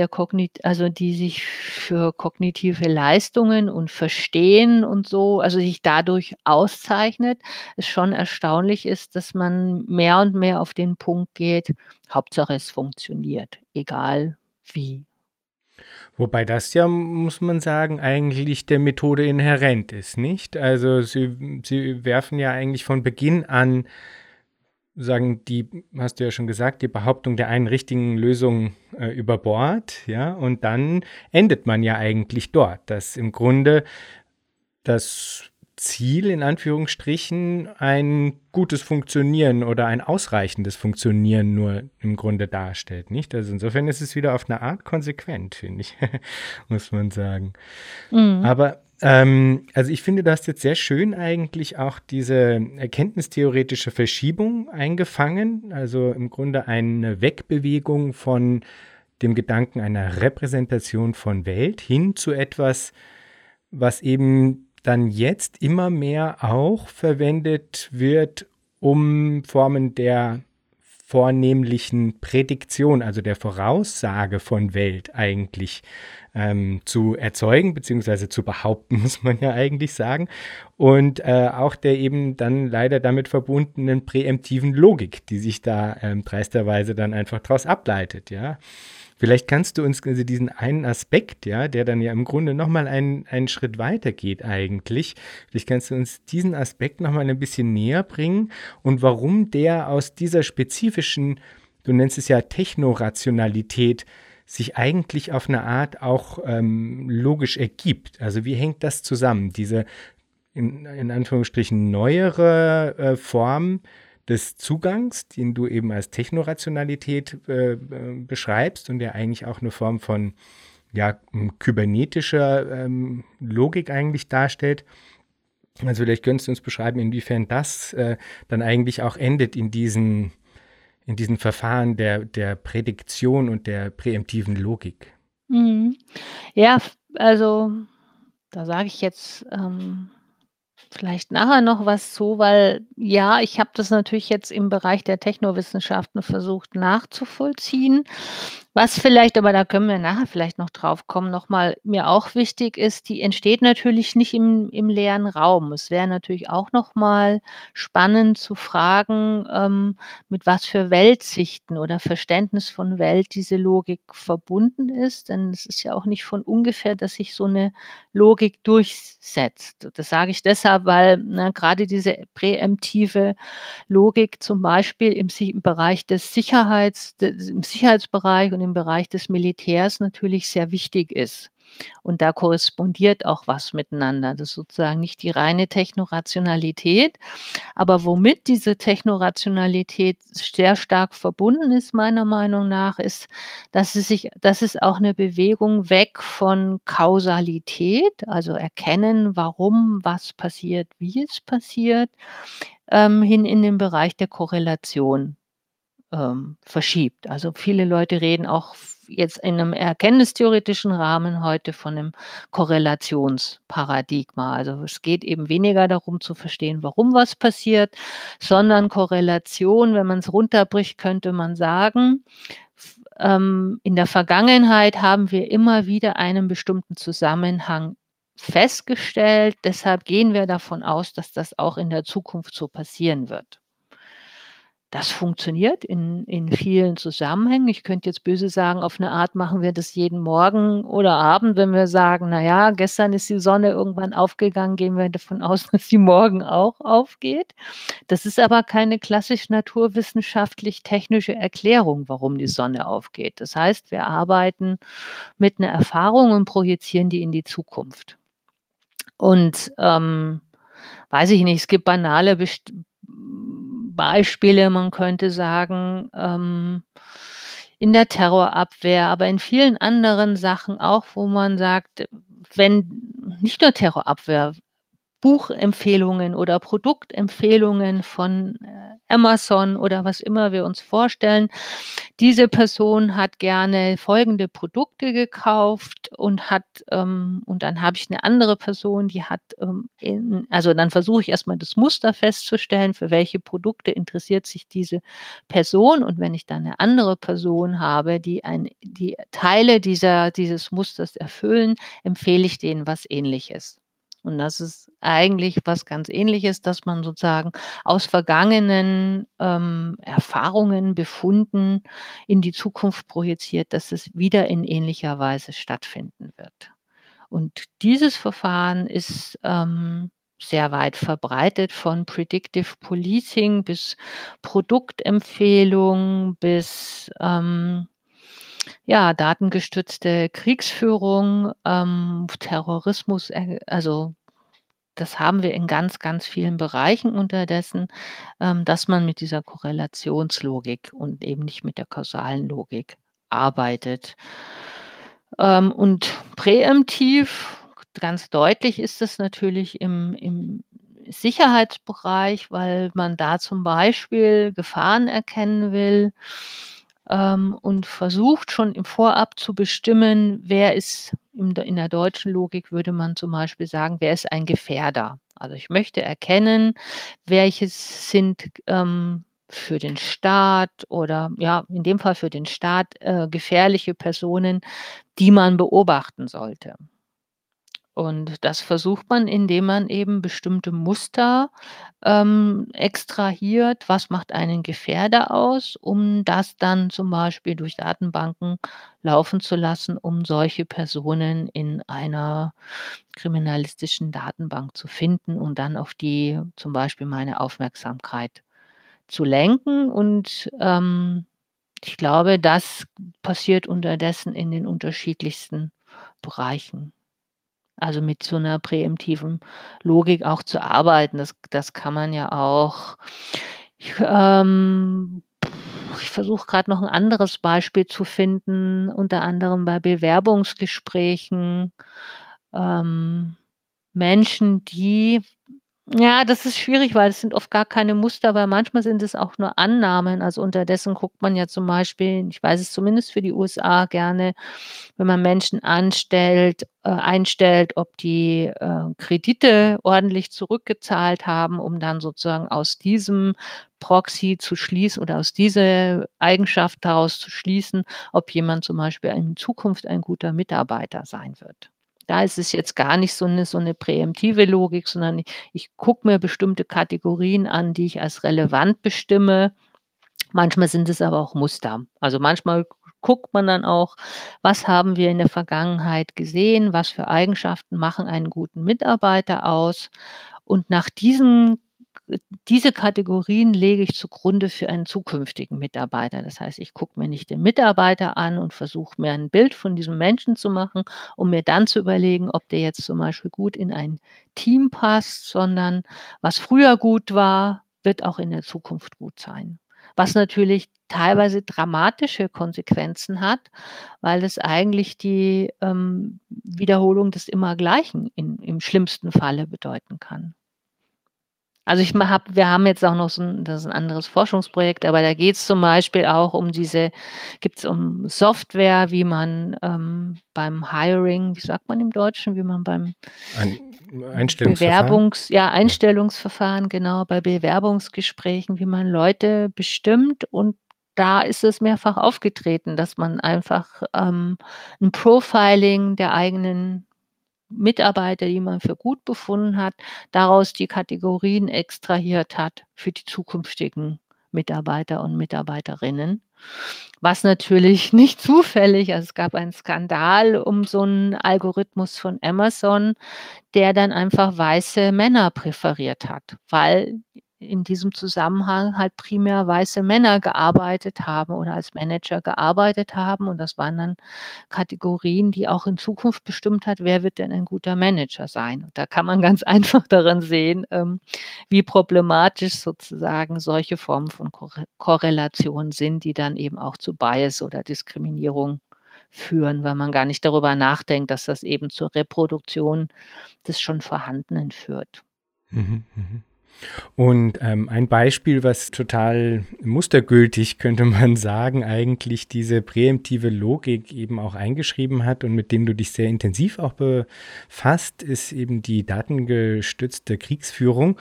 der kognit also die sich für kognitive Leistungen und Verstehen und so also sich dadurch auszeichnet, es schon erstaunlich ist, dass man mehr und mehr auf den Punkt geht, Hauptsache es funktioniert, egal wie. Wobei das ja, muss man sagen, eigentlich der Methode inhärent ist, nicht? Also Sie Sie werfen ja eigentlich von Beginn an sagen die hast du ja schon gesagt, die Behauptung der einen richtigen Lösung, äh, über Bord, ja? Und dann endet man ja eigentlich dort, dass im Grunde das Ziel in Anführungsstrichen ein gutes Funktionieren oder ein ausreichendes Funktionieren nur im Grunde darstellt, nicht? Also insofern ist es wieder auf eine Art konsequent, finde ich, muss man sagen. Mhm. Aber ähm, also ich finde, du hast jetzt sehr schön eigentlich auch diese erkenntnistheoretische Verschiebung eingefangen, also im Grunde eine Wegbewegung von dem Gedanken einer Repräsentation von Welt hin zu etwas, was eben dann jetzt immer mehr auch verwendet wird, um Formen der vornehmlichen Prädiktion, also der Voraussage von Welt eigentlich ähm, zu erzeugen, beziehungsweise zu behaupten, muss man ja eigentlich sagen. Und äh, auch der eben dann leider damit verbundenen präemptiven Logik, die sich da ähm, dreisterweise dann einfach daraus ableitet, ja. Vielleicht kannst du uns also diesen einen Aspekt, ja, der dann ja im Grunde nochmal einen, einen Schritt weiter geht eigentlich, vielleicht kannst du uns diesen Aspekt nochmal ein bisschen näher bringen und warum der aus dieser spezifischen, du nennst es ja Technorationalität, sich eigentlich auf eine Art auch ähm, logisch ergibt. Also wie hängt das zusammen? Diese in, in Anführungsstrichen neuere äh, Form des Zugangs, den du eben als Technorationalität äh, beschreibst und der eigentlich auch eine Form von ja, kybernetischer ähm, Logik eigentlich darstellt. Also vielleicht könntest du uns beschreiben, inwiefern das äh, dann eigentlich auch endet in diesen, in diesen Verfahren der, der Prädiktion und der präemptiven Logik. Mhm. Ja, also da sage ich jetzt ähm, vielleicht nachher noch was zu, weil ja, ich habe das natürlich jetzt im Bereich der Technowissenschaften versucht nachzuvollziehen. Was vielleicht, aber da können wir nachher vielleicht noch drauf kommen, nochmal mir auch wichtig ist, die entsteht natürlich nicht im, im leeren Raum. Es wäre natürlich auch nochmal spannend zu fragen, ähm, mit was für Weltsichten oder Verständnis von Welt diese Logik verbunden ist. Denn es ist ja auch nicht von ungefähr, dass sich so eine Logik durchsetzt. Das sage ich deshalb, weil na, gerade diese präemptive Logik zum Beispiel im, im Bereich des Sicherheits, des, im Sicherheitsbereich und im Bereich des Militärs natürlich sehr wichtig ist. Und da korrespondiert auch was miteinander. Das ist sozusagen nicht die reine Technorationalität. Aber womit diese Technorationalität sehr stark verbunden ist, meiner Meinung nach, ist, dass es sich, dass es auch eine Bewegung weg von Kausalität, also erkennen, warum was passiert, wie es passiert, ähm, hin in den Bereich der Korrelation ähm, verschiebt. Also viele Leute reden auch jetzt in einem erkenntnistheoretischen Rahmen heute von einem Korrelationsparadigma. Also es geht eben weniger darum zu verstehen, warum was passiert, sondern Korrelation, wenn man es runterbricht, könnte man sagen, ähm, in der Vergangenheit haben wir immer wieder einen bestimmten Zusammenhang festgestellt. Deshalb gehen wir davon aus, dass das auch in der Zukunft so passieren wird. Das funktioniert in, in vielen Zusammenhängen. Ich könnte jetzt böse sagen, auf eine Art machen wir das jeden Morgen oder Abend, wenn wir sagen, naja, gestern ist die Sonne irgendwann aufgegangen, gehen wir davon aus, dass sie morgen auch aufgeht. Das ist aber keine klassisch naturwissenschaftlich-technische Erklärung, warum die Sonne aufgeht. Das heißt, wir arbeiten mit einer Erfahrung und projizieren die in die Zukunft. Und ähm, weiß ich nicht, es gibt banale Best Beispiele, man könnte sagen, ähm, in der Terrorabwehr, aber in vielen anderen Sachen auch, wo man sagt, wenn nicht nur Terrorabwehr, Buchempfehlungen oder Produktempfehlungen von äh, Amazon oder was immer wir uns vorstellen. Diese Person hat gerne folgende Produkte gekauft und hat, ähm, und dann habe ich eine andere Person, die hat, ähm, in, also dann versuche ich erstmal das Muster festzustellen, für welche Produkte interessiert sich diese Person. Und wenn ich dann eine andere Person habe, die ein, die Teile dieser, dieses Musters erfüllen, empfehle ich denen was ähnliches. Und das ist eigentlich was ganz Ähnliches, dass man sozusagen aus vergangenen ähm, Erfahrungen, Befunden in die Zukunft projiziert, dass es wieder in ähnlicher Weise stattfinden wird. Und dieses Verfahren ist ähm, sehr weit verbreitet von Predictive Policing bis Produktempfehlung bis ähm, ja, datengestützte Kriegsführung, ähm, Terrorismus, äh, also das haben wir in ganz, ganz vielen Bereichen unterdessen, ähm, dass man mit dieser Korrelationslogik und eben nicht mit der kausalen Logik arbeitet. Ähm, und präemptiv, ganz deutlich ist es natürlich im, im Sicherheitsbereich, weil man da zum Beispiel Gefahren erkennen will ähm, und versucht schon im Vorab zu bestimmen, wer ist, in der deutschen Logik würde man zum Beispiel sagen, wer ist ein Gefährder. Also ich möchte erkennen, welches sind ähm, für den Staat oder ja, in dem Fall für den Staat äh, gefährliche Personen, die man beobachten sollte. Und das versucht man, indem man eben bestimmte Muster ähm, extrahiert. Was macht einen Gefährder aus, um das dann zum Beispiel durch Datenbanken laufen zu lassen, um solche Personen in einer kriminalistischen Datenbank zu finden und dann auf die zum Beispiel meine Aufmerksamkeit zu lenken. Und ähm, ich glaube, das passiert unterdessen in den unterschiedlichsten Bereichen. Also mit so einer präemptiven Logik auch zu arbeiten. Das, das kann man ja auch. Ich, ähm, ich versuche gerade noch ein anderes Beispiel zu finden, unter anderem bei Bewerbungsgesprächen. Ähm, Menschen, die ja, das ist schwierig, weil es sind oft gar keine Muster, weil manchmal sind es auch nur Annahmen. Also unterdessen guckt man ja zum Beispiel, ich weiß es zumindest für die USA gerne, wenn man Menschen anstellt, äh, einstellt, ob die äh, Kredite ordentlich zurückgezahlt haben, um dann sozusagen aus diesem Proxy zu schließen oder aus dieser Eigenschaft daraus zu schließen, ob jemand zum Beispiel in Zukunft ein guter Mitarbeiter sein wird. Da ist es jetzt gar nicht so eine, so eine präemptive Logik, sondern ich, ich gucke mir bestimmte Kategorien an, die ich als relevant bestimme. Manchmal sind es aber auch Muster. Also manchmal guckt man dann auch, was haben wir in der Vergangenheit gesehen, was für Eigenschaften machen einen guten Mitarbeiter aus. Und nach diesen diese Kategorien lege ich zugrunde für einen zukünftigen Mitarbeiter. Das heißt, ich gucke mir nicht den Mitarbeiter an und versuche mir ein Bild von diesem Menschen zu machen, um mir dann zu überlegen, ob der jetzt zum Beispiel gut in ein Team passt, sondern was früher gut war, wird auch in der Zukunft gut sein. Was natürlich teilweise dramatische Konsequenzen hat, weil es eigentlich die ähm, Wiederholung des Immergleichen in, im schlimmsten Falle bedeuten kann. Also ich habe, wir haben jetzt auch noch so ein, das ist ein anderes Forschungsprojekt, aber da geht es zum Beispiel auch um diese, gibt es um Software, wie man ähm, beim Hiring, wie sagt man im Deutschen, wie man beim ein Einstellungsverfahren? Bewerbungs, ja, Einstellungsverfahren, genau, bei Bewerbungsgesprächen, wie man Leute bestimmt und da ist es mehrfach aufgetreten, dass man einfach ähm, ein Profiling der eigenen Mitarbeiter, die man für gut befunden hat, daraus die Kategorien extrahiert hat für die zukünftigen Mitarbeiter und Mitarbeiterinnen. Was natürlich nicht zufällig, also es gab einen Skandal um so einen Algorithmus von Amazon, der dann einfach weiße Männer präferiert hat, weil in diesem Zusammenhang halt primär weiße Männer gearbeitet haben oder als Manager gearbeitet haben. Und das waren dann Kategorien, die auch in Zukunft bestimmt hat, wer wird denn ein guter Manager sein. Und da kann man ganz einfach daran sehen, ähm, wie problematisch sozusagen solche Formen von Korrelation sind, die dann eben auch zu Bias oder Diskriminierung führen, weil man gar nicht darüber nachdenkt, dass das eben zur Reproduktion des schon Vorhandenen führt. Mhm, mhm. Und ähm, ein Beispiel, was total mustergültig, könnte man sagen, eigentlich diese präemptive Logik eben auch eingeschrieben hat und mit dem du dich sehr intensiv auch befasst, ist eben die datengestützte Kriegsführung.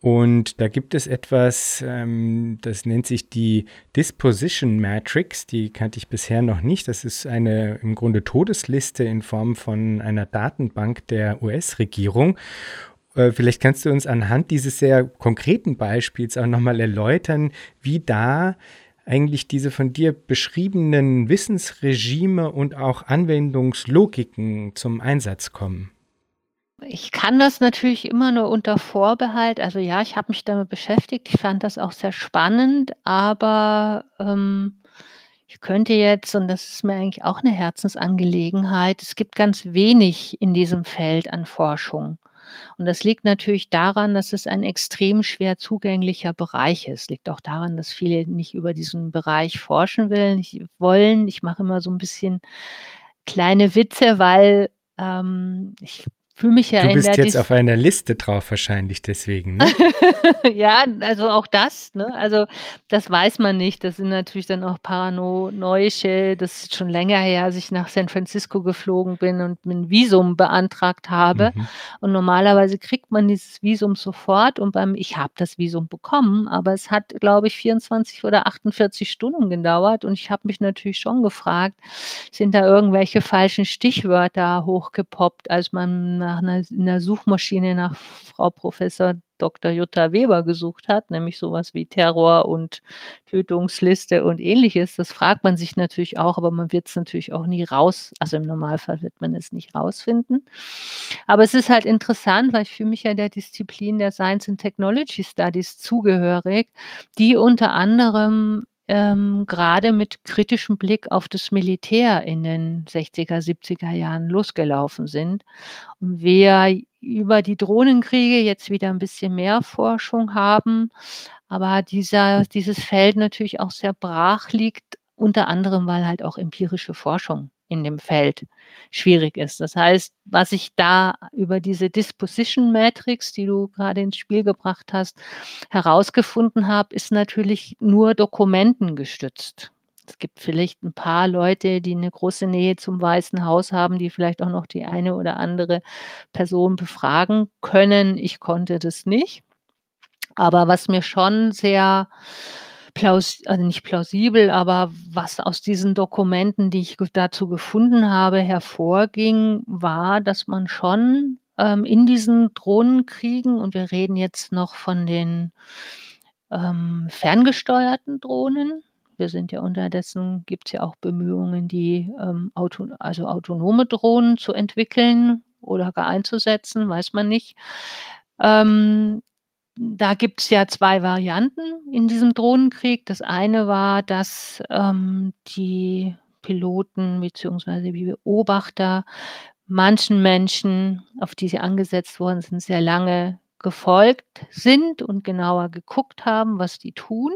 Und da gibt es etwas, ähm, das nennt sich die Disposition Matrix. Die kannte ich bisher noch nicht. Das ist eine im Grunde Todesliste in Form von einer Datenbank der US-Regierung. Äh, vielleicht kannst du uns anhand dieses sehr konkreten Beispiels auch nochmal erläutern, wie da eigentlich diese von dir beschriebenen Wissensregime und auch Anwendungslogiken zum Einsatz kommen. Ich kann das natürlich immer nur unter Vorbehalt. Also ja, ich habe mich damit beschäftigt. Ich fand das auch sehr spannend, aber ähm, ich könnte jetzt, und das ist mir eigentlich auch eine Herzensangelegenheit, es gibt ganz wenig in diesem Feld an Forschung. Und das liegt natürlich daran, dass es ein extrem schwer zugänglicher Bereich ist. Liegt auch daran, dass viele nicht über diesen Bereich forschen wollen. Ich mache immer so ein bisschen kleine Witze, weil ähm, ich fühle mich ja du bist jetzt auf einer Liste drauf wahrscheinlich deswegen. Ne? ja, also auch das. Ne? Also das weiß man nicht. Das sind natürlich dann auch paranoische. Das ist schon länger her, als ich nach San Francisco geflogen bin und ein Visum beantragt habe. Mhm. Und normalerweise kriegt man dieses Visum sofort. Und beim ich habe das Visum bekommen, aber es hat, glaube ich, 24 oder 48 Stunden gedauert. Und ich habe mich natürlich schon gefragt, sind da irgendwelche falschen Stichwörter hochgepoppt, als man nach einer, in der Suchmaschine nach Frau Professor Dr. Jutta Weber gesucht hat, nämlich sowas wie Terror und Tötungsliste und ähnliches. Das fragt man sich natürlich auch, aber man wird es natürlich auch nie raus, also im Normalfall wird man es nicht rausfinden. Aber es ist halt interessant, weil ich fühle mich ja der Disziplin der Science and Technology Studies zugehörig, die unter anderem ähm, gerade mit kritischem Blick auf das Militär in den 60er, 70er Jahren losgelaufen sind. Und wir über die Drohnenkriege jetzt wieder ein bisschen mehr Forschung haben, aber dieser, dieses Feld natürlich auch sehr brach liegt, unter anderem, weil halt auch empirische Forschung in dem Feld schwierig ist. Das heißt, was ich da über diese Disposition Matrix, die du gerade ins Spiel gebracht hast, herausgefunden habe, ist natürlich nur Dokumenten gestützt. Es gibt vielleicht ein paar Leute, die eine große Nähe zum Weißen Haus haben, die vielleicht auch noch die eine oder andere Person befragen können. Ich konnte das nicht. Aber was mir schon sehr plaus also nicht plausibel, aber was aus diesen Dokumenten, die ich dazu gefunden habe, hervorging, war, dass man schon ähm, in diesen Drohnenkriegen, und wir reden jetzt noch von den ähm, ferngesteuerten Drohnen, wir sind ja unterdessen, gibt es ja auch Bemühungen, die ähm, auto, also autonome Drohnen zu entwickeln oder gar einzusetzen, weiß man nicht. Ähm, da gibt es ja zwei Varianten in diesem Drohnenkrieg. Das eine war, dass ähm, die Piloten bzw. die Beobachter manchen Menschen, auf die sie angesetzt worden sind, sehr lange gefolgt sind und genauer geguckt haben, was die tun.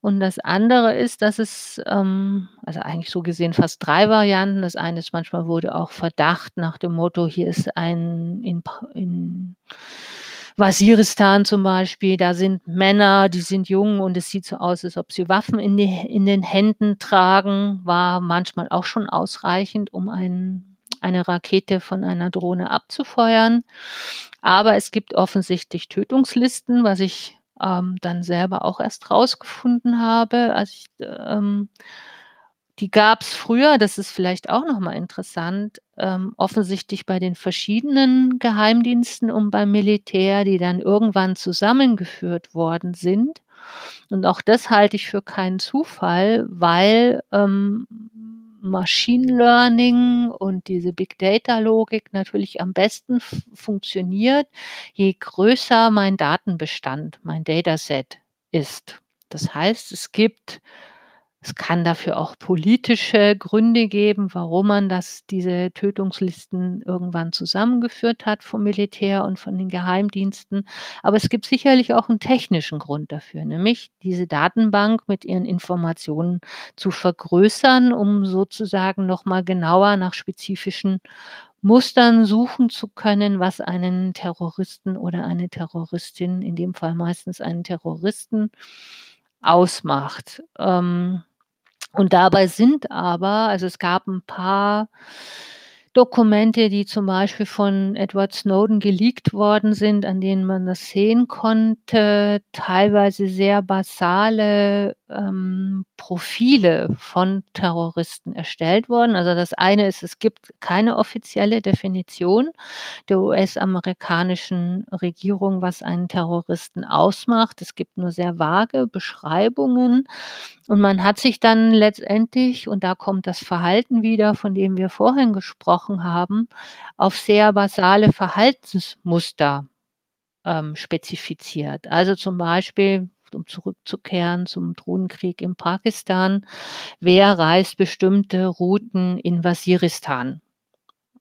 Und das andere ist, dass es, ähm, also eigentlich so gesehen fast drei Varianten. Das eine ist, manchmal wurde auch Verdacht nach dem Motto, hier ist ein in, in Waziristan zum Beispiel, da sind Männer, die sind jung und es sieht so aus, als ob sie Waffen in, die, in den Händen tragen, war manchmal auch schon ausreichend, um ein, eine Rakete von einer Drohne abzufeuern. Aber es gibt offensichtlich Tötungslisten, was ich ähm, dann selber auch erst rausgefunden habe, als ich ähm, die gab es früher, das ist vielleicht auch nochmal interessant, ähm, offensichtlich bei den verschiedenen Geheimdiensten und beim Militär, die dann irgendwann zusammengeführt worden sind. Und auch das halte ich für keinen Zufall, weil ähm, Machine Learning und diese Big Data Logik natürlich am besten funktioniert, je größer mein Datenbestand, mein Dataset ist. Das heißt, es gibt es kann dafür auch politische Gründe geben, warum man das diese Tötungslisten irgendwann zusammengeführt hat vom Militär und von den Geheimdiensten. Aber es gibt sicherlich auch einen technischen Grund dafür, nämlich diese Datenbank mit ihren Informationen zu vergrößern, um sozusagen noch mal genauer nach spezifischen Mustern suchen zu können, was einen Terroristen oder eine Terroristin, in dem Fall meistens einen Terroristen, ausmacht. Ähm und dabei sind aber also es gab ein paar Dokumente, die zum Beispiel von Edward Snowden geleakt worden sind, an denen man das sehen konnte, teilweise sehr basale, ähm, Profile von Terroristen erstellt worden. Also, das eine ist, es gibt keine offizielle Definition der US-amerikanischen Regierung, was einen Terroristen ausmacht. Es gibt nur sehr vage Beschreibungen und man hat sich dann letztendlich und da kommt das Verhalten wieder, von dem wir vorhin gesprochen haben, auf sehr basale Verhaltensmuster, ähm, spezifiziert. Also, zum Beispiel, um zurückzukehren zum Drohnenkrieg in Pakistan, wer reist bestimmte Routen in Waziristan?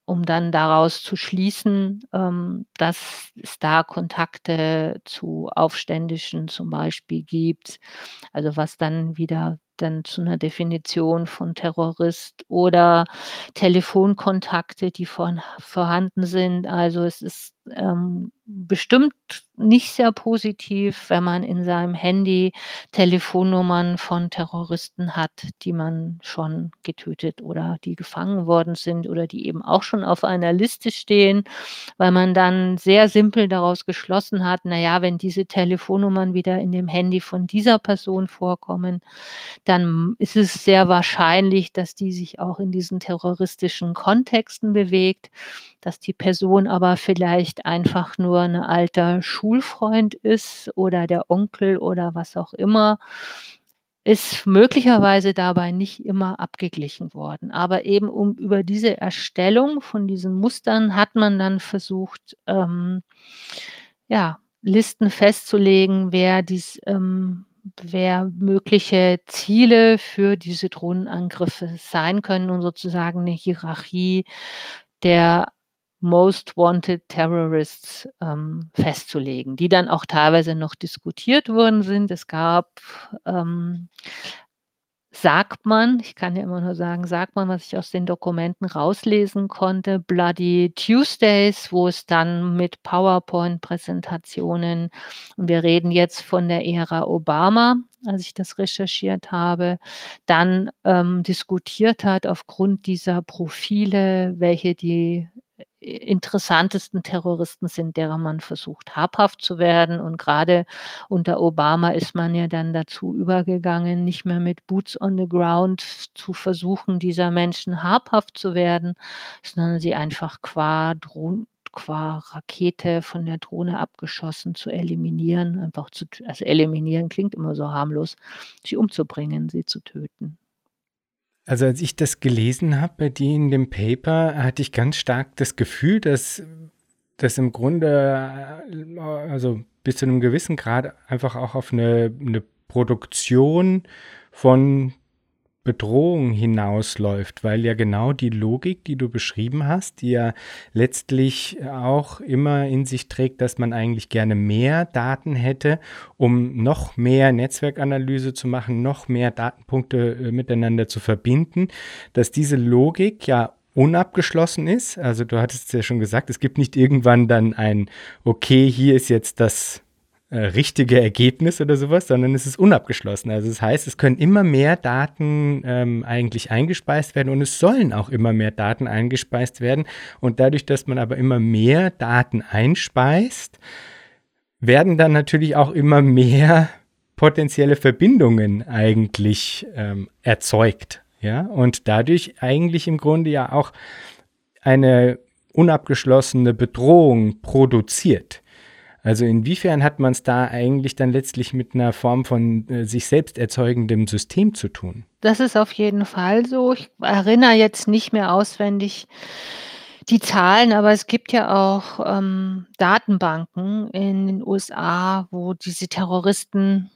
um dann daraus zu schließen, ähm, dass es da Kontakte zu Aufständischen zum Beispiel gibt. Also was dann wieder dann zu einer Definition von Terrorist oder Telefonkontakte, die von, vorhanden sind. Also es ist ähm, bestimmt nicht sehr positiv, wenn man in seinem Handy Telefonnummern von Terroristen hat, die man schon getötet oder die gefangen worden sind oder die eben auch schon auf einer Liste stehen, weil man dann sehr simpel daraus geschlossen hat, naja, wenn diese Telefonnummern wieder in dem Handy von dieser Person vorkommen, dann ist es sehr wahrscheinlich, dass die sich auch in diesen terroristischen Kontexten bewegt, dass die Person aber vielleicht einfach nur ein alter Schulfreund ist oder der Onkel oder was auch immer, ist möglicherweise dabei nicht immer abgeglichen worden. Aber eben um über diese Erstellung von diesen Mustern hat man dann versucht, ähm, ja, Listen festzulegen, wer dies, ähm, wer mögliche Ziele für diese Drohnenangriffe sein können und sozusagen eine Hierarchie der Most Wanted Terrorists ähm, festzulegen, die dann auch teilweise noch diskutiert worden sind. Es gab ähm, sagt man, ich kann ja immer nur sagen, sagt man, was ich aus den Dokumenten rauslesen konnte, Bloody Tuesdays, wo es dann mit PowerPoint-Präsentationen, und wir reden jetzt von der Ära Obama, als ich das recherchiert habe, dann ähm, diskutiert hat aufgrund dieser Profile, welche die interessantesten Terroristen sind, derer man versucht, habhaft zu werden. Und gerade unter Obama ist man ja dann dazu übergegangen, nicht mehr mit Boots on the Ground zu versuchen, dieser Menschen habhaft zu werden, sondern sie einfach qua Drohnen qua Rakete von der Drohne abgeschossen zu eliminieren, einfach zu, also eliminieren klingt immer so harmlos, sie umzubringen, sie zu töten. Also als ich das gelesen habe bei dir in dem Paper, hatte ich ganz stark das Gefühl, dass das im Grunde, also bis zu einem gewissen Grad einfach auch auf eine, eine Produktion von Bedrohung hinausläuft, weil ja genau die Logik, die du beschrieben hast, die ja letztlich auch immer in sich trägt, dass man eigentlich gerne mehr Daten hätte, um noch mehr Netzwerkanalyse zu machen, noch mehr Datenpunkte äh, miteinander zu verbinden, dass diese Logik ja unabgeschlossen ist. Also du hattest es ja schon gesagt, es gibt nicht irgendwann dann ein, okay, hier ist jetzt das richtige Ergebnis oder sowas, sondern es ist unabgeschlossen. Also das heißt, es können immer mehr Daten ähm, eigentlich eingespeist werden und es sollen auch immer mehr Daten eingespeist werden. Und dadurch, dass man aber immer mehr Daten einspeist, werden dann natürlich auch immer mehr potenzielle Verbindungen eigentlich ähm, erzeugt. Ja, und dadurch eigentlich im Grunde ja auch eine unabgeschlossene Bedrohung produziert. Also inwiefern hat man es da eigentlich dann letztlich mit einer Form von äh, sich selbst erzeugendem System zu tun? Das ist auf jeden Fall so. Ich erinnere jetzt nicht mehr auswendig die Zahlen, aber es gibt ja auch ähm, Datenbanken in den USA, wo diese Terroristen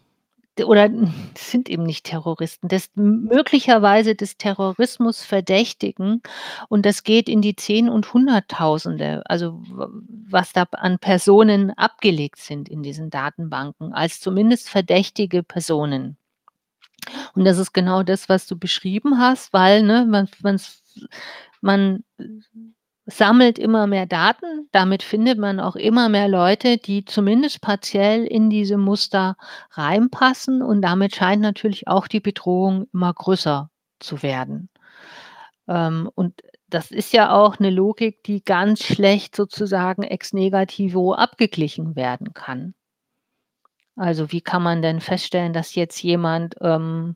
oder sind eben nicht Terroristen, des möglicherweise des Terrorismus verdächtigen und das geht in die Zehn und Hunderttausende, also was da an Personen abgelegt sind in diesen Datenbanken, als zumindest verdächtige Personen. Und das ist genau das, was du beschrieben hast, weil ne, man, man, man sammelt immer mehr Daten. Damit findet man auch immer mehr Leute, die zumindest partiell in diese Muster reinpassen. Und damit scheint natürlich auch die Bedrohung immer größer zu werden. Ähm, und das ist ja auch eine Logik, die ganz schlecht sozusagen ex negativo abgeglichen werden kann. Also wie kann man denn feststellen, dass jetzt jemand ähm,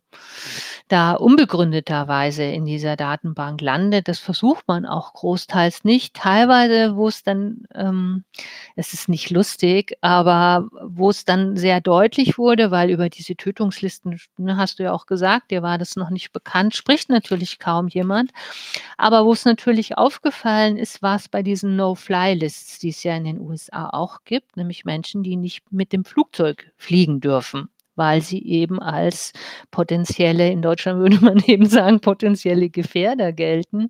da unbegründeterweise in dieser Datenbank landet? Das versucht man auch großteils nicht. Teilweise, wo es dann, ähm, es ist nicht lustig, aber wo es dann sehr deutlich wurde, weil über diese Tötungslisten, ne, hast du ja auch gesagt, dir war das noch nicht bekannt, spricht natürlich kaum jemand. Aber wo es natürlich aufgefallen ist, war es bei diesen No-Fly-Lists, die es ja in den USA auch gibt, nämlich Menschen, die nicht mit dem Flugzeug fliegen dürfen, weil sie eben als potenzielle, in Deutschland würde man eben sagen, potenzielle Gefährder gelten.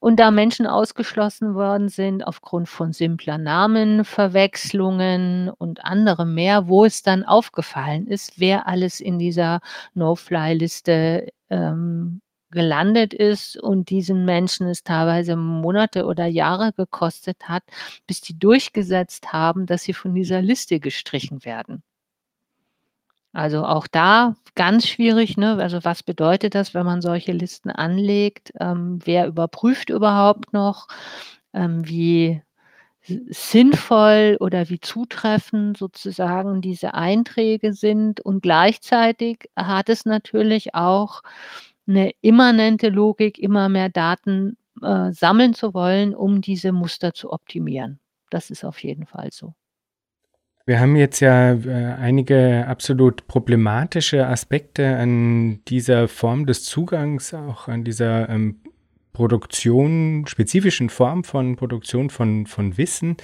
Und da Menschen ausgeschlossen worden sind aufgrund von simpler Namenverwechslungen und anderem mehr, wo es dann aufgefallen ist, wer alles in dieser No-Fly-Liste ähm, gelandet ist und diesen Menschen es teilweise Monate oder Jahre gekostet hat, bis die durchgesetzt haben, dass sie von dieser Liste gestrichen werden. Also auch da ganz schwierig, ne? Also was bedeutet das, wenn man solche Listen anlegt? Ähm, wer überprüft überhaupt noch, ähm, wie sinnvoll oder wie zutreffend sozusagen diese Einträge sind? Und gleichzeitig hat es natürlich auch eine immanente Logik, immer mehr Daten äh, sammeln zu wollen, um diese Muster zu optimieren. Das ist auf jeden Fall so. Wir haben jetzt ja äh, einige absolut problematische Aspekte an dieser Form des Zugangs, auch an dieser ähm, Produktion, spezifischen Form von Produktion von, von Wissen,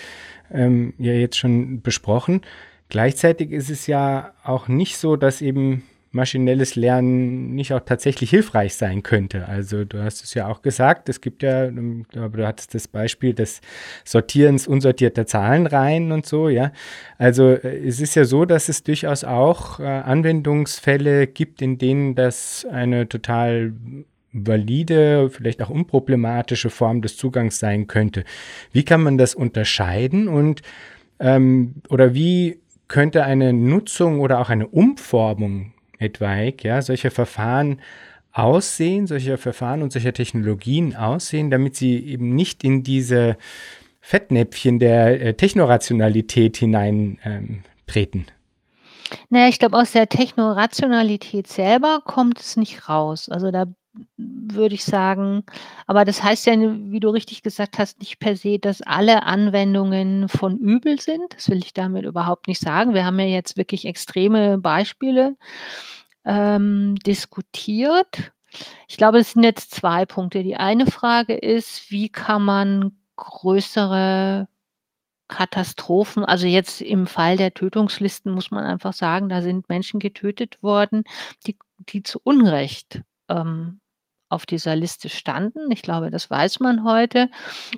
ähm, ja jetzt schon besprochen. Gleichzeitig ist es ja auch nicht so, dass eben maschinelles Lernen nicht auch tatsächlich hilfreich sein könnte. Also du hast es ja auch gesagt, es gibt ja, ähm, aber du hattest das Beispiel des Sortierens unsortierter Zahlenreihen und so, ja. Also äh, es ist ja so, dass es durchaus auch äh, Anwendungsfälle gibt, in denen das eine total valide, vielleicht auch unproblematische Form des Zugangs sein könnte. Wie kann man das unterscheiden und ähm, oder wie könnte eine Nutzung oder auch eine Umformung etwaig, ja, solche Verfahren aussehen, solche Verfahren und solche Technologien aussehen, damit sie eben nicht in diese Fettnäpfchen der äh, Technorationalität hineintreten? Ähm, naja, ich glaube, aus der Technorationalität selber kommt es nicht raus. Also da würde ich sagen, aber das heißt ja, wie du richtig gesagt hast, nicht per se, dass alle Anwendungen von übel sind. Das will ich damit überhaupt nicht sagen. Wir haben ja jetzt wirklich extreme Beispiele ähm, diskutiert. Ich glaube, es sind jetzt zwei Punkte. Die eine Frage ist, wie kann man größere Katastrophen, also jetzt im Fall der Tötungslisten muss man einfach sagen, da sind Menschen getötet worden, die, die zu Unrecht ähm, auf dieser Liste standen. Ich glaube, das weiß man heute.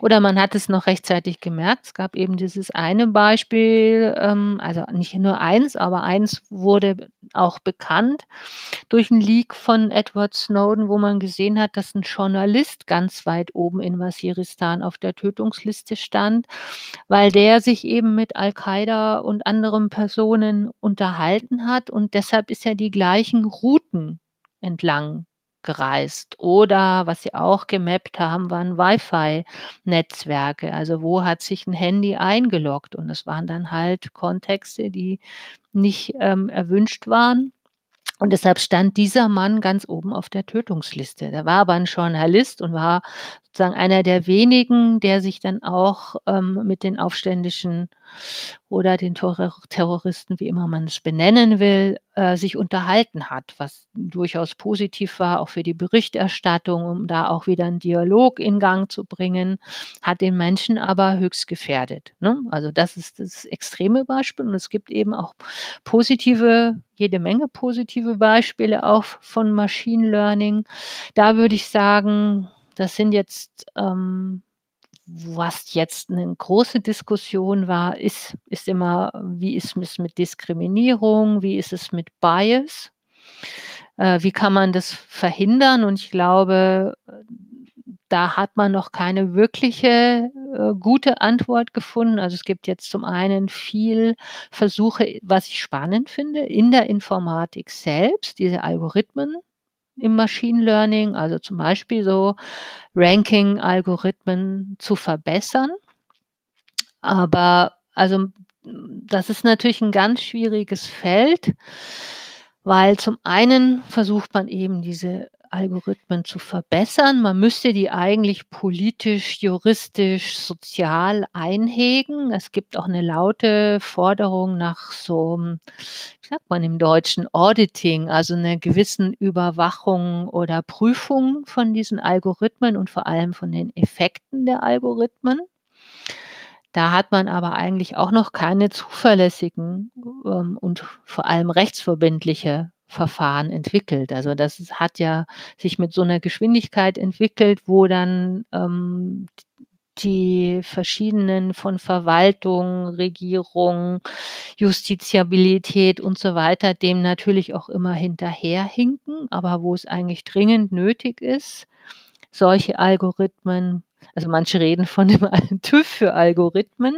Oder man hat es noch rechtzeitig gemerkt. Es gab eben dieses eine Beispiel, ähm, also nicht nur eins, aber eins wurde auch bekannt durch einen Leak von Edward Snowden, wo man gesehen hat, dass ein Journalist ganz weit oben in Waziristan auf der Tötungsliste stand, weil der sich eben mit Al-Qaida und anderen Personen unterhalten hat und deshalb ist er die gleichen Routen entlang gereist. Oder was sie auch gemappt haben, waren Wi-Fi-Netzwerke. Also wo hat sich ein Handy eingeloggt? Und es waren dann halt Kontexte, die nicht ähm, erwünscht waren. Und deshalb stand dieser Mann ganz oben auf der Tötungsliste. Der war aber ein Journalist und war sozusagen einer der wenigen, der sich dann auch ähm, mit den Aufständischen oder den Terroristen, wie immer man es benennen will, äh, sich unterhalten hat, was durchaus positiv war, auch für die Berichterstattung, um da auch wieder einen Dialog in Gang zu bringen, hat den Menschen aber höchst gefährdet. Ne? Also das ist das extreme Beispiel und es gibt eben auch positive, jede Menge positive Beispiele auch von Machine Learning. Da würde ich sagen, das sind jetzt, ähm, was jetzt eine große Diskussion war, ist, ist immer, wie ist es mit Diskriminierung, wie ist es mit Bias, äh, wie kann man das verhindern? Und ich glaube, da hat man noch keine wirkliche äh, gute Antwort gefunden. Also es gibt jetzt zum einen viel Versuche, was ich spannend finde, in der Informatik selbst, diese Algorithmen im Machine Learning, also zum Beispiel so Ranking-Algorithmen zu verbessern. Aber also das ist natürlich ein ganz schwieriges Feld, weil zum einen versucht man eben diese Algorithmen zu verbessern. Man müsste die eigentlich politisch, juristisch, sozial einhegen. Es gibt auch eine laute Forderung nach so, wie sagt man im Deutschen, Auditing, also einer gewissen Überwachung oder Prüfung von diesen Algorithmen und vor allem von den Effekten der Algorithmen. Da hat man aber eigentlich auch noch keine zuverlässigen ähm, und vor allem rechtsverbindliche Verfahren entwickelt. Also das hat ja sich mit so einer Geschwindigkeit entwickelt, wo dann ähm, die verschiedenen von Verwaltung, Regierung, Justiziabilität und so weiter dem natürlich auch immer hinterherhinken, aber wo es eigentlich dringend nötig ist, solche Algorithmen also manche reden von dem TÜV für Algorithmen,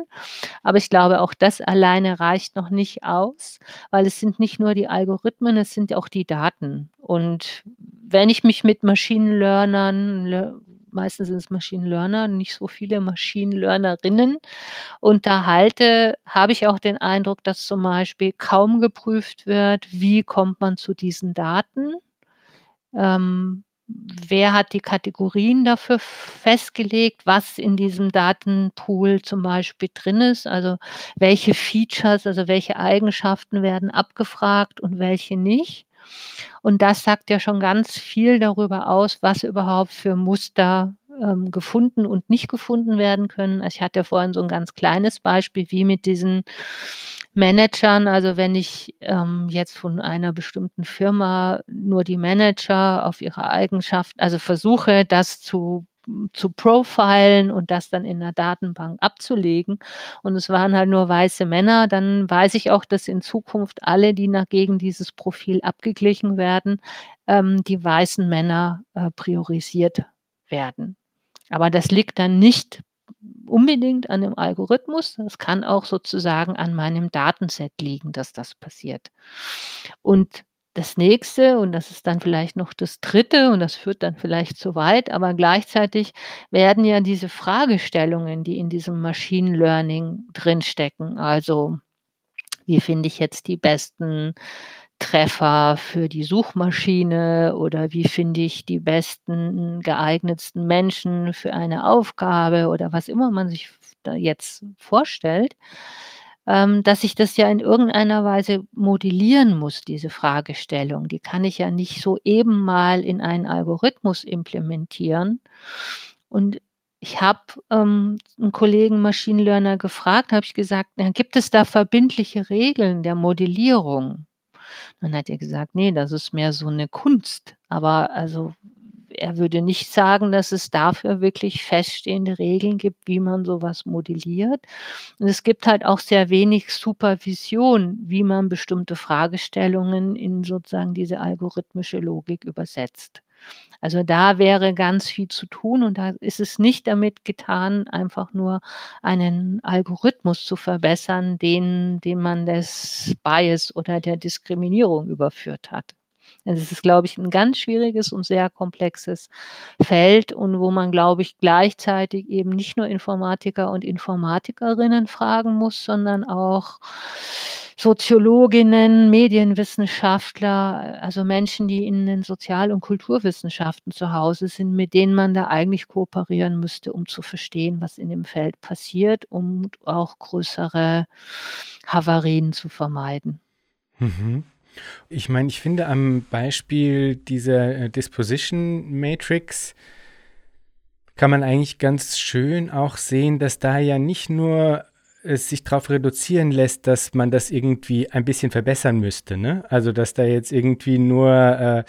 aber ich glaube, auch das alleine reicht noch nicht aus, weil es sind nicht nur die Algorithmen, es sind auch die Daten. Und wenn ich mich mit Machine Learnern, meistens sind es Machine Learner, nicht so viele Machine Learnerinnen unterhalte, habe ich auch den Eindruck, dass zum Beispiel kaum geprüft wird, wie kommt man zu diesen Daten. Ähm, wer hat die Kategorien dafür festgelegt, was in diesem Datenpool zum Beispiel drin ist, also welche Features, also welche Eigenschaften werden abgefragt und welche nicht. Und das sagt ja schon ganz viel darüber aus, was überhaupt für Muster ähm, gefunden und nicht gefunden werden können. Also ich hatte ja vorhin so ein ganz kleines Beispiel, wie mit diesen Managern, also wenn ich ähm, jetzt von einer bestimmten Firma nur die Manager auf ihre Eigenschaften, also versuche, das zu zu profilen und das dann in der Datenbank abzulegen. Und es waren halt nur weiße Männer, dann weiß ich auch, dass in Zukunft alle, die nach gegen dieses Profil abgeglichen werden, ähm, die weißen Männer äh, priorisiert werden. Aber das liegt dann nicht unbedingt an dem Algorithmus. Es kann auch sozusagen an meinem Datenset liegen, dass das passiert. Und das nächste, und das ist dann vielleicht noch das dritte, und das führt dann vielleicht zu weit, aber gleichzeitig werden ja diese Fragestellungen, die in diesem Machine Learning drinstecken, also wie finde ich jetzt die besten Treffer für die Suchmaschine oder wie finde ich die besten, geeignetsten Menschen für eine Aufgabe oder was immer man sich da jetzt vorstellt, ähm, dass ich das ja in irgendeiner Weise modellieren muss, diese Fragestellung. Die kann ich ja nicht so eben mal in einen Algorithmus implementieren. Und ich habe ähm, einen Kollegen Machine Learner gefragt, habe ich gesagt, na, gibt es da verbindliche Regeln der Modellierung? Dann hat er gesagt, nee, das ist mehr so eine Kunst. Aber also er würde nicht sagen, dass es dafür wirklich feststehende Regeln gibt, wie man sowas modelliert. Und es gibt halt auch sehr wenig Supervision, wie man bestimmte Fragestellungen in sozusagen diese algorithmische Logik übersetzt. Also da wäre ganz viel zu tun und da ist es nicht damit getan, einfach nur einen Algorithmus zu verbessern, den, den man des Bias oder der Diskriminierung überführt hat. Es ist, glaube ich, ein ganz schwieriges und sehr komplexes Feld und wo man, glaube ich, gleichzeitig eben nicht nur Informatiker und Informatikerinnen fragen muss, sondern auch Soziologinnen, Medienwissenschaftler, also Menschen, die in den Sozial- und Kulturwissenschaften zu Hause sind, mit denen man da eigentlich kooperieren müsste, um zu verstehen, was in dem Feld passiert, um auch größere Havarien zu vermeiden. Mhm. Ich meine, ich finde am Beispiel dieser äh, Disposition Matrix kann man eigentlich ganz schön auch sehen, dass da ja nicht nur es sich darauf reduzieren lässt, dass man das irgendwie ein bisschen verbessern müsste. Ne? Also, dass da jetzt irgendwie nur äh,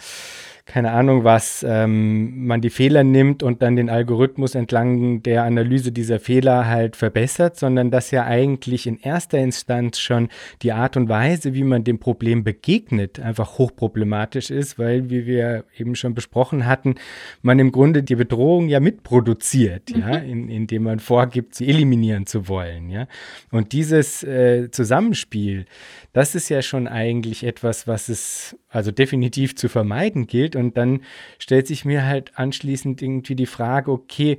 keine Ahnung was, ähm, man die Fehler nimmt und dann den Algorithmus entlang der Analyse dieser Fehler halt verbessert, sondern dass ja eigentlich in erster Instanz schon die Art und Weise, wie man dem Problem begegnet, einfach hochproblematisch ist, weil, wie wir eben schon besprochen hatten, man im Grunde die Bedrohung ja mitproduziert, mhm. ja, in, indem man vorgibt, sie eliminieren zu wollen, ja. Und dieses äh, Zusammenspiel, das ist ja schon eigentlich etwas, was es also definitiv zu vermeiden gilt. Und dann stellt sich mir halt anschließend irgendwie die Frage, okay,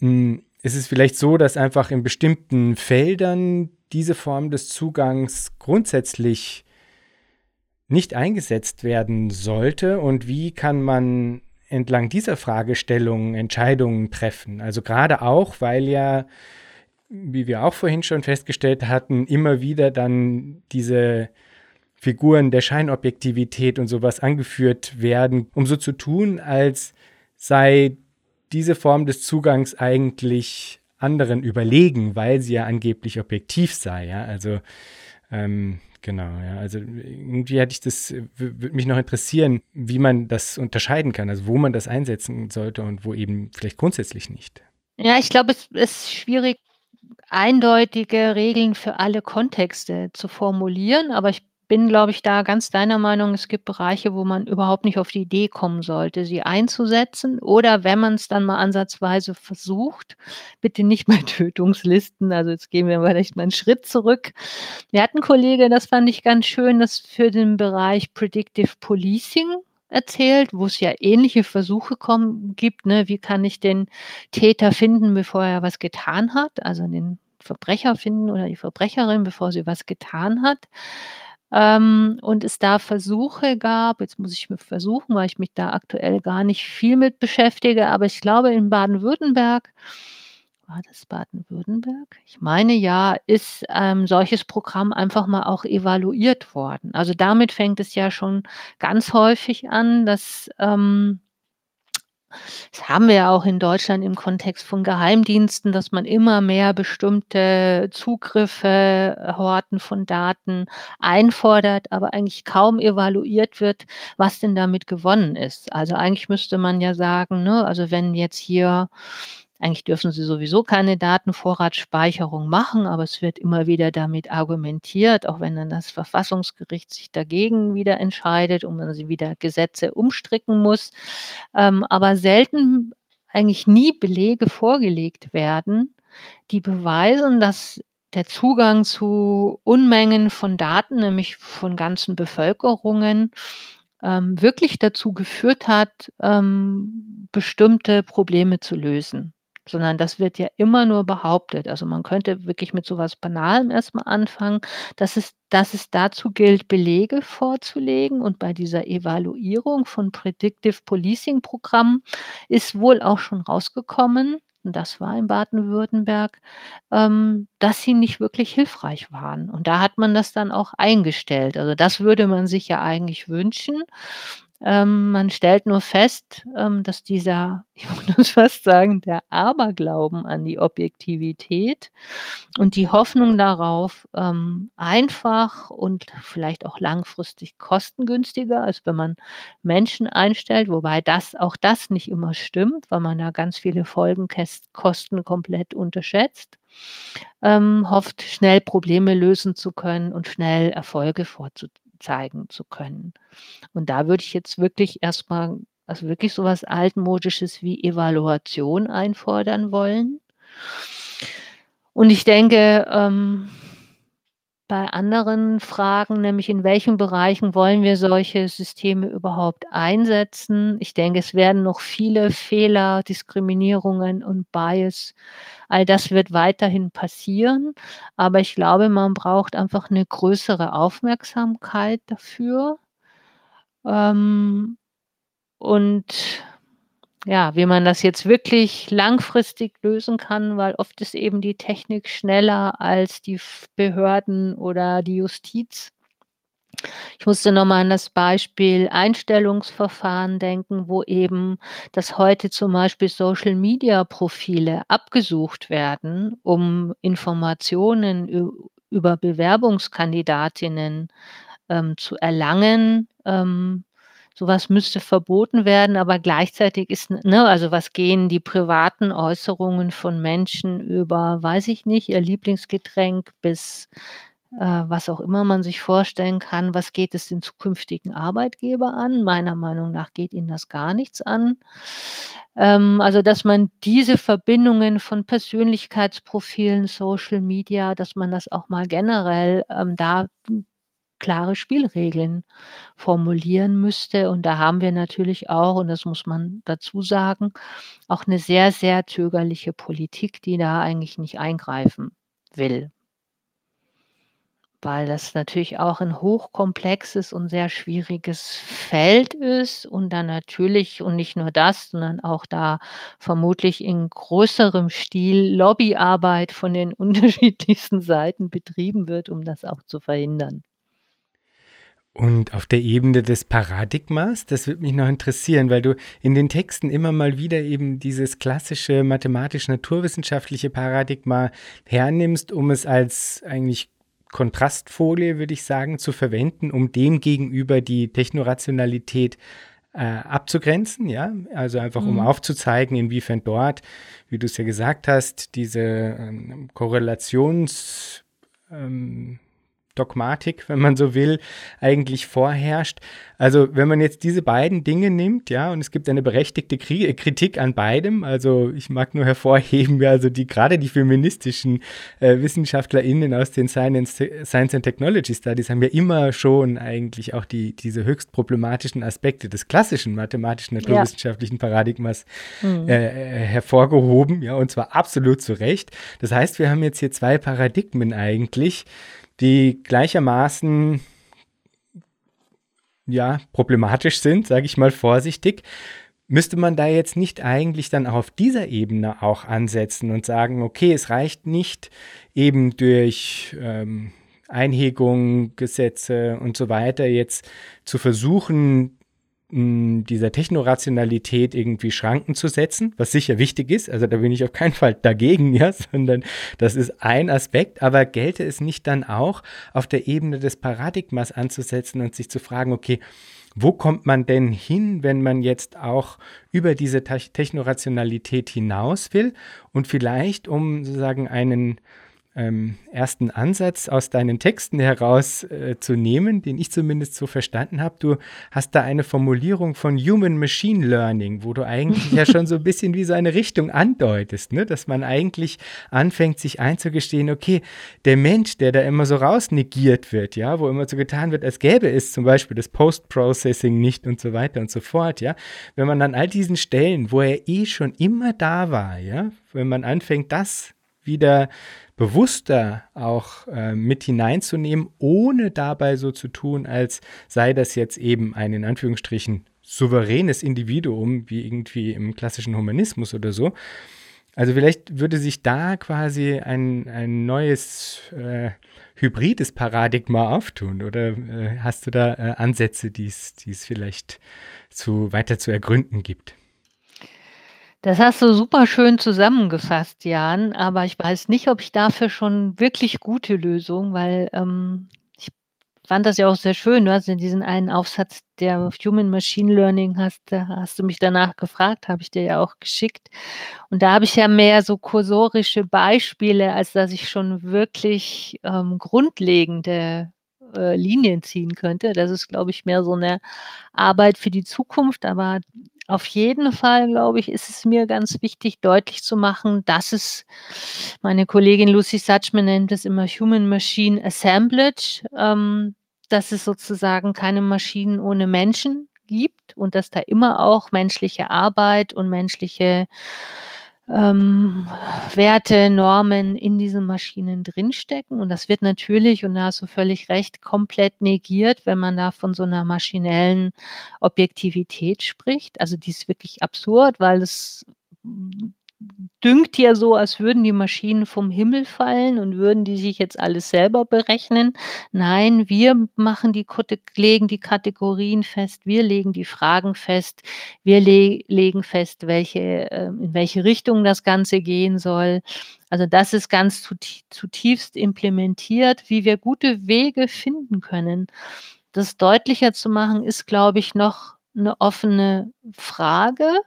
hm, ist es vielleicht so, dass einfach in bestimmten Feldern diese Form des Zugangs grundsätzlich nicht eingesetzt werden sollte und wie kann man entlang dieser Fragestellung Entscheidungen treffen? Also gerade auch, weil ja wie wir auch vorhin schon festgestellt hatten, immer wieder dann diese Figuren der Scheinobjektivität und sowas angeführt werden, um so zu tun, als sei diese Form des Zugangs eigentlich anderen überlegen, weil sie ja angeblich objektiv sei. Ja? Also ähm, genau, ja. Also irgendwie hätte ich das, würde mich noch interessieren, wie man das unterscheiden kann, also wo man das einsetzen sollte und wo eben vielleicht grundsätzlich nicht. Ja, ich glaube, es ist schwierig, eindeutige Regeln für alle Kontexte zu formulieren, aber ich bin, glaube ich, da ganz deiner Meinung, es gibt Bereiche, wo man überhaupt nicht auf die Idee kommen sollte, sie einzusetzen oder wenn man es dann mal ansatzweise versucht, bitte nicht bei Tötungslisten. Also jetzt gehen wir vielleicht mal einen Schritt zurück. Wir hatten Kollege, das fand ich ganz schön, das für den Bereich Predictive Policing erzählt, wo es ja ähnliche Versuche kommen, gibt. Ne? Wie kann ich den Täter finden, bevor er was getan hat? Also den Verbrecher finden oder die Verbrecherin, bevor sie was getan hat. Ähm, und es da Versuche gab, jetzt muss ich mir versuchen, weil ich mich da aktuell gar nicht viel mit beschäftige, aber ich glaube in Baden-Württemberg war das Baden-Württemberg? Ich meine ja, ist ähm, solches Programm einfach mal auch evaluiert worden. Also damit fängt es ja schon ganz häufig an, dass ähm, das haben wir ja auch in Deutschland im Kontext von Geheimdiensten, dass man immer mehr bestimmte Zugriffe, äh, Horten von Daten einfordert, aber eigentlich kaum evaluiert wird, was denn damit gewonnen ist. Also eigentlich müsste man ja sagen, ne, also wenn jetzt hier eigentlich dürfen sie sowieso keine Datenvorratsspeicherung machen, aber es wird immer wieder damit argumentiert, auch wenn dann das Verfassungsgericht sich dagegen wieder entscheidet und man sie wieder Gesetze umstricken muss. Ähm, aber selten, eigentlich nie Belege vorgelegt werden, die beweisen, dass der Zugang zu Unmengen von Daten, nämlich von ganzen Bevölkerungen, ähm, wirklich dazu geführt hat, ähm, bestimmte Probleme zu lösen sondern das wird ja immer nur behauptet. Also man könnte wirklich mit sowas Banalem erstmal anfangen, dass es, dass es dazu gilt, Belege vorzulegen. Und bei dieser Evaluierung von Predictive Policing Programmen ist wohl auch schon rausgekommen, und das war in Baden-Württemberg, ähm, dass sie nicht wirklich hilfreich waren. Und da hat man das dann auch eingestellt. Also das würde man sich ja eigentlich wünschen, ähm, man stellt nur fest, ähm, dass dieser, ich muss fast sagen, der Aberglauben an die Objektivität und die Hoffnung darauf, ähm, einfach und vielleicht auch langfristig kostengünstiger, als wenn man Menschen einstellt, wobei das auch das nicht immer stimmt, weil man da ganz viele Folgenkosten komplett unterschätzt, ähm, hofft, schnell Probleme lösen zu können und schnell Erfolge vorzuziehen zeigen zu können. Und da würde ich jetzt wirklich erstmal, also wirklich so was altmodisches wie Evaluation einfordern wollen. Und ich denke, ähm, bei anderen Fragen, nämlich in welchen Bereichen wollen wir solche Systeme überhaupt einsetzen. Ich denke, es werden noch viele Fehler, Diskriminierungen und Bias, all das wird weiterhin passieren. Aber ich glaube, man braucht einfach eine größere Aufmerksamkeit dafür. Ähm, und ja, wie man das jetzt wirklich langfristig lösen kann, weil oft ist eben die Technik schneller als die Behörden oder die Justiz. Ich musste nochmal an das Beispiel Einstellungsverfahren denken, wo eben dass heute zum Beispiel Social-Media-Profile abgesucht werden, um Informationen über Bewerbungskandidatinnen, ähm, zu erlangen. Ähm, Sowas müsste verboten werden, aber gleichzeitig ist, ne, also was gehen die privaten Äußerungen von Menschen über, weiß ich nicht, ihr Lieblingsgetränk bis äh, was auch immer man sich vorstellen kann, was geht es den zukünftigen Arbeitgeber an? Meiner Meinung nach geht ihnen das gar nichts an. Ähm, also, dass man diese Verbindungen von Persönlichkeitsprofilen, Social Media, dass man das auch mal generell ähm, da klare Spielregeln formulieren müsste. Und da haben wir natürlich auch, und das muss man dazu sagen, auch eine sehr, sehr zögerliche Politik, die da eigentlich nicht eingreifen will. Weil das natürlich auch ein hochkomplexes und sehr schwieriges Feld ist und dann natürlich und nicht nur das, sondern auch da vermutlich in größerem Stil Lobbyarbeit von den unterschiedlichsten Seiten betrieben wird, um das auch zu verhindern. Und auf der Ebene des Paradigmas, das würde mich noch interessieren, weil du in den Texten immer mal wieder eben dieses klassische mathematisch-naturwissenschaftliche Paradigma hernimmst, um es als eigentlich Kontrastfolie, würde ich sagen, zu verwenden, um dem gegenüber die Technorationalität äh, abzugrenzen, ja, also einfach um mhm. aufzuzeigen, inwiefern dort, wie du es ja gesagt hast, diese ähm, Korrelations ähm, Dogmatik, wenn man so will, eigentlich vorherrscht. Also wenn man jetzt diese beiden Dinge nimmt, ja, und es gibt eine berechtigte Kritik an beidem, also ich mag nur hervorheben, ja, also die gerade die feministischen äh, WissenschaftlerInnen aus den Science, Science and Technology Studies haben ja immer schon eigentlich auch die, diese höchst problematischen Aspekte des klassischen mathematischen naturwissenschaftlichen ja. Paradigmas mhm. äh, äh, hervorgehoben, ja, und zwar absolut zu Recht. Das heißt, wir haben jetzt hier zwei Paradigmen eigentlich, die gleichermaßen ja, problematisch sind, sage ich mal vorsichtig, müsste man da jetzt nicht eigentlich dann auf dieser Ebene auch ansetzen und sagen, okay, es reicht nicht eben durch ähm, Einhegung, Gesetze und so weiter jetzt zu versuchen, dieser Technorationalität irgendwie Schranken zu setzen, was sicher wichtig ist. Also da bin ich auf keinen Fall dagegen, ja, sondern das ist ein Aspekt. Aber gelte es nicht dann auch auf der Ebene des Paradigmas anzusetzen und sich zu fragen, okay, wo kommt man denn hin, wenn man jetzt auch über diese Technorationalität hinaus will und vielleicht, um sozusagen einen ähm, ersten Ansatz aus deinen Texten heraus äh, zu nehmen, den ich zumindest so verstanden habe. Du hast da eine Formulierung von Human Machine Learning, wo du eigentlich ja schon so ein bisschen wie so eine Richtung andeutest, ne? dass man eigentlich anfängt, sich einzugestehen, okay, der Mensch, der da immer so rausnegiert wird, ja, wo immer so getan wird, als gäbe es zum Beispiel das Post-Processing nicht und so weiter und so fort, ja, wenn man an all diesen Stellen, wo er eh schon immer da war, ja, wenn man anfängt, das wieder bewusster auch äh, mit hineinzunehmen, ohne dabei so zu tun, als sei das jetzt eben ein in Anführungsstrichen souveränes Individuum, wie irgendwie im klassischen Humanismus oder so. Also vielleicht würde sich da quasi ein, ein neues äh, hybrides Paradigma auftun oder äh, hast du da äh, Ansätze, die es vielleicht zu, weiter zu ergründen gibt? Das hast du super schön zusammengefasst, Jan, aber ich weiß nicht, ob ich dafür schon wirklich gute Lösungen, weil, ähm, ich fand das ja auch sehr schön. Du hast ja diesen einen Aufsatz, der Human Machine Learning hast da hast du mich danach gefragt, habe ich dir ja auch geschickt. Und da habe ich ja mehr so kursorische Beispiele, als dass ich schon wirklich, ähm, grundlegende, äh, Linien ziehen könnte. Das ist, glaube ich, mehr so eine Arbeit für die Zukunft, aber auf jeden Fall, glaube ich, ist es mir ganz wichtig, deutlich zu machen, dass es meine Kollegin Lucy Suchman nennt es immer Human Machine Assemblage, ähm, dass es sozusagen keine Maschinen ohne Menschen gibt und dass da immer auch menschliche Arbeit und menschliche ähm, Werte, Normen in diesen Maschinen drinstecken. Und das wird natürlich, und da hast du völlig recht, komplett negiert, wenn man da von so einer maschinellen Objektivität spricht. Also die ist wirklich absurd, weil es dünkt ja so, als würden die Maschinen vom Himmel fallen und würden die sich jetzt alles selber berechnen. Nein, wir machen die, legen die Kategorien fest, wir legen die Fragen fest, wir le legen fest, welche, äh, in welche Richtung das Ganze gehen soll. Also das ist ganz zutiefst implementiert, wie wir gute Wege finden können. Das deutlicher zu machen, ist, glaube ich, noch eine offene Frage.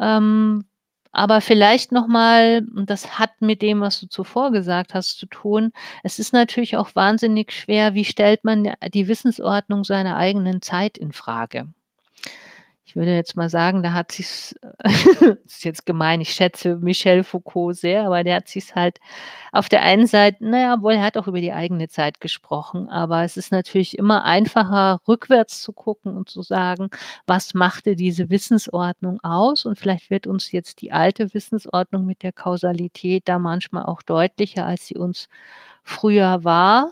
Ähm, aber vielleicht noch mal und das hat mit dem, was du zuvor gesagt hast, zu tun. Es ist natürlich auch wahnsinnig schwer, wie stellt man die Wissensordnung seiner eigenen Zeit in Frage? Ich würde jetzt mal sagen, da hat sich's, ist jetzt gemein, ich schätze Michel Foucault sehr, aber der hat sich's halt auf der einen Seite, naja, wohl, er hat auch über die eigene Zeit gesprochen, aber es ist natürlich immer einfacher, rückwärts zu gucken und zu sagen, was machte diese Wissensordnung aus? Und vielleicht wird uns jetzt die alte Wissensordnung mit der Kausalität da manchmal auch deutlicher, als sie uns früher war.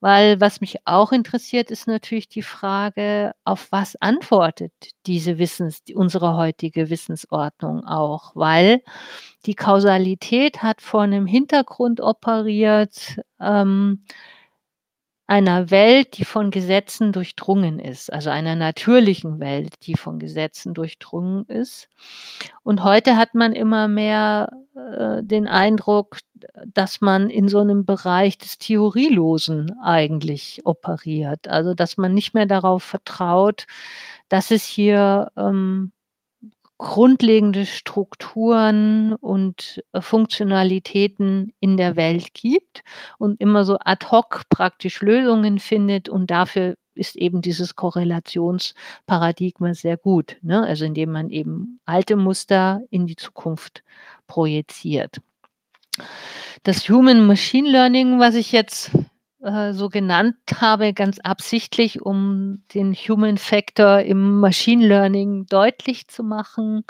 Weil was mich auch interessiert, ist natürlich die Frage, auf was antwortet diese Wissens, unsere heutige Wissensordnung auch? Weil die Kausalität hat vor einem Hintergrund operiert, ähm, einer Welt, die von Gesetzen durchdrungen ist, also einer natürlichen Welt, die von Gesetzen durchdrungen ist. Und heute hat man immer mehr äh, den Eindruck, dass man in so einem Bereich des Theorielosen eigentlich operiert. Also dass man nicht mehr darauf vertraut, dass es hier ähm, grundlegende Strukturen und äh, Funktionalitäten in der Welt gibt und immer so ad hoc praktisch Lösungen findet und dafür ist eben dieses Korrelationsparadigma sehr gut, ne? also indem man eben alte Muster in die Zukunft projiziert. Das Human Machine Learning, was ich jetzt äh, so genannt habe, ganz absichtlich, um den Human Factor im Machine Learning deutlich zu machen.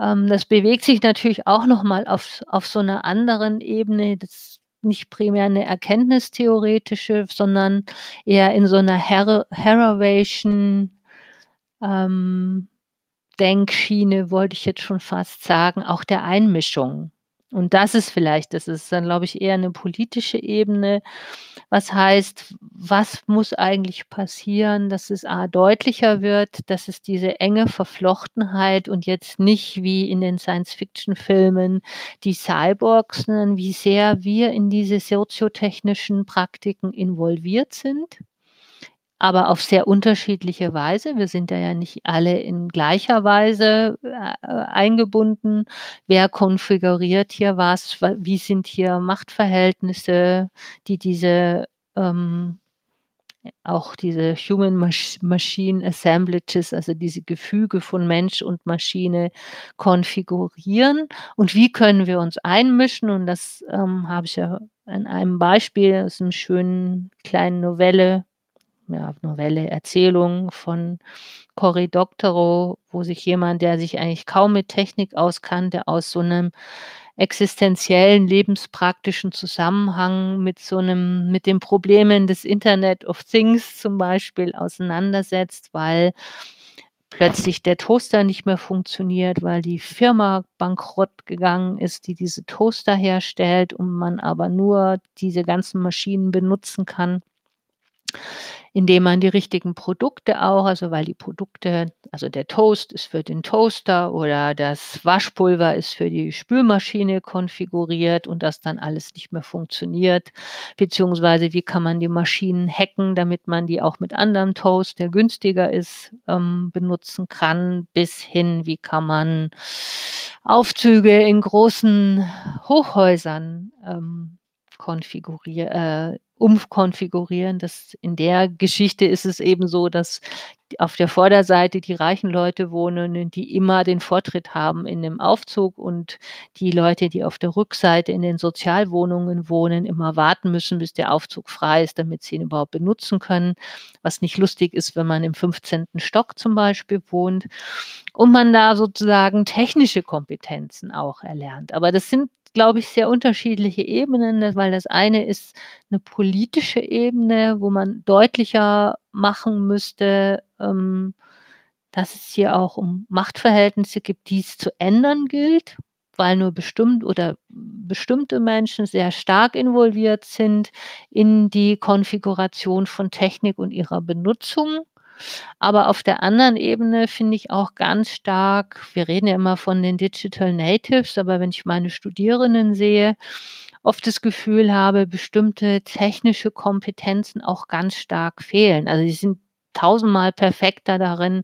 Ähm, das bewegt sich natürlich auch nochmal auf, auf so einer anderen Ebene. Das nicht primär eine erkenntnistheoretische, sondern eher in so einer Her Heravation ähm, Denkschiene, wollte ich jetzt schon fast sagen, auch der Einmischung. Und das ist vielleicht das ist dann, glaube ich, eher eine politische Ebene. Was heißt, was muss eigentlich passieren, dass es A deutlicher wird, dass es diese enge Verflochtenheit und jetzt nicht wie in den Science-Fiction-Filmen die Cyborgs, sondern wie sehr wir in diese soziotechnischen Praktiken involviert sind aber auf sehr unterschiedliche Weise. Wir sind ja nicht alle in gleicher Weise äh, eingebunden. Wer konfiguriert hier was? Wie sind hier Machtverhältnisse, die diese ähm, auch diese Human Machine Assemblages, also diese Gefüge von Mensch und Maschine konfigurieren und wie können wir uns einmischen und das ähm, habe ich ja in einem Beispiel aus einer schönen kleinen Novelle ja, Novelle, Erzählung von Cory Doctorow, wo sich jemand, der sich eigentlich kaum mit Technik auskannte, aus so einem existenziellen, lebenspraktischen Zusammenhang mit so einem, mit den Problemen des Internet of Things zum Beispiel auseinandersetzt, weil plötzlich der Toaster nicht mehr funktioniert, weil die Firma bankrott gegangen ist, die diese Toaster herstellt und man aber nur diese ganzen Maschinen benutzen kann indem man die richtigen Produkte auch, also weil die Produkte, also der Toast ist für den Toaster oder das Waschpulver ist für die Spülmaschine konfiguriert und das dann alles nicht mehr funktioniert, beziehungsweise wie kann man die Maschinen hacken, damit man die auch mit anderem Toast, der günstiger ist, ähm, benutzen kann, bis hin, wie kann man Aufzüge in großen Hochhäusern ähm, konfigurieren, äh, umkonfigurieren. Das in der Geschichte ist es eben so, dass auf der Vorderseite die reichen Leute wohnen, die immer den Vortritt haben in dem Aufzug und die Leute, die auf der Rückseite in den Sozialwohnungen wohnen, immer warten müssen, bis der Aufzug frei ist, damit sie ihn überhaupt benutzen können. Was nicht lustig ist, wenn man im 15. Stock zum Beispiel wohnt und man da sozusagen technische Kompetenzen auch erlernt. Aber das sind glaube ich, sehr unterschiedliche Ebenen, ne, weil das eine ist eine politische Ebene, wo man deutlicher machen müsste, ähm, dass es hier auch um Machtverhältnisse gibt, die es zu ändern gilt, weil nur bestimmt oder bestimmte Menschen sehr stark involviert sind in die Konfiguration von Technik und ihrer Benutzung. Aber auf der anderen Ebene finde ich auch ganz stark wir reden ja immer von den Digital Natives, aber wenn ich meine Studierenden sehe, oft das Gefühl habe, bestimmte technische Kompetenzen auch ganz stark fehlen. Also, sie sind tausendmal perfekter darin,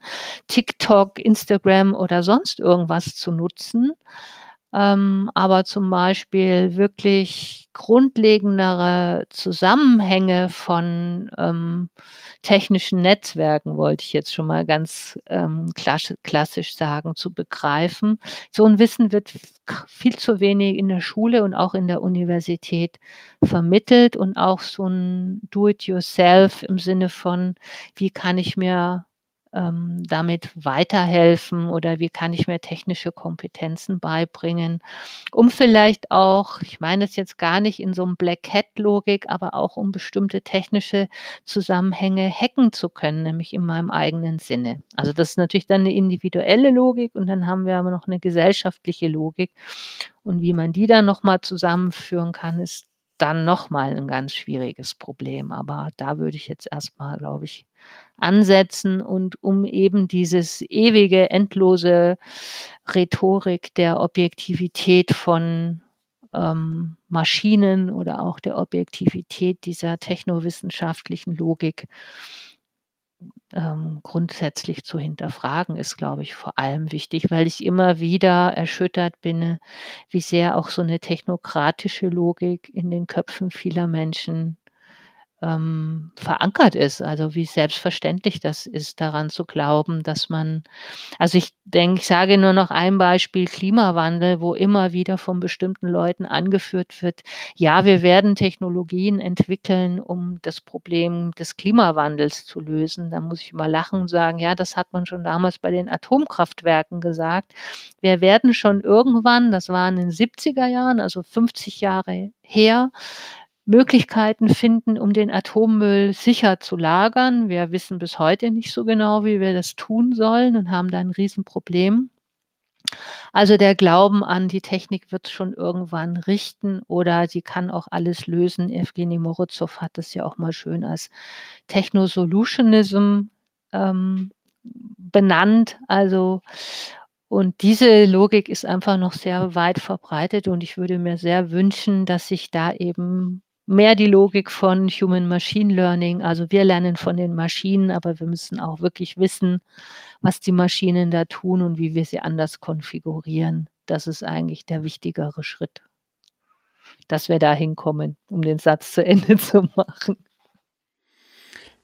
TikTok, Instagram oder sonst irgendwas zu nutzen ähm, aber zum Beispiel wirklich grundlegendere Zusammenhänge von ähm, technischen Netzwerken, wollte ich jetzt schon mal ganz ähm, klassisch sagen, zu begreifen. So ein Wissen wird viel zu wenig in der Schule und auch in der Universität vermittelt und auch so ein Do-it-yourself im Sinne von, wie kann ich mir ähm, damit weiterhelfen oder wie kann ich mir technische Kompetenzen beibringen, um vielleicht auch, ich meine es jetzt gar nicht in so einem Black Hat-Logik, aber auch um bestimmte technische Zusammenhänge hacken zu können, nämlich in meinem eigenen Sinne. Also das ist natürlich dann eine individuelle Logik und dann haben wir aber noch eine gesellschaftliche Logik. Und wie man die dann nochmal zusammenführen kann, ist dann nochmal ein ganz schwieriges Problem. Aber da würde ich jetzt erstmal, glaube ich, ansetzen und um eben dieses ewige, endlose Rhetorik der Objektivität von ähm, Maschinen oder auch der Objektivität dieser technowissenschaftlichen Logik ähm, grundsätzlich zu hinterfragen, ist, glaube ich, vor allem wichtig, weil ich immer wieder erschüttert bin, wie sehr auch so eine technokratische Logik in den Köpfen vieler Menschen ähm, verankert ist. Also wie selbstverständlich das ist, daran zu glauben, dass man, also ich denke, ich sage nur noch ein Beispiel Klimawandel, wo immer wieder von bestimmten Leuten angeführt wird, ja, wir werden Technologien entwickeln, um das Problem des Klimawandels zu lösen. Da muss ich mal lachen und sagen, ja, das hat man schon damals bei den Atomkraftwerken gesagt. Wir werden schon irgendwann, das war in den 70er Jahren, also 50 Jahre her, Möglichkeiten finden, um den Atommüll sicher zu lagern. Wir wissen bis heute nicht so genau, wie wir das tun sollen und haben da ein Riesenproblem. Also der Glauben an die Technik wird schon irgendwann richten oder sie kann auch alles lösen. Evgeny Morozow hat das ja auch mal schön als Technosolutionism ähm, benannt. Also und diese Logik ist einfach noch sehr weit verbreitet und ich würde mir sehr wünschen, dass sich da eben mehr die Logik von Human Machine Learning. Also wir lernen von den Maschinen, aber wir müssen auch wirklich wissen, was die Maschinen da tun und wie wir sie anders konfigurieren. Das ist eigentlich der wichtigere Schritt, dass wir da hinkommen, um den Satz zu Ende zu machen.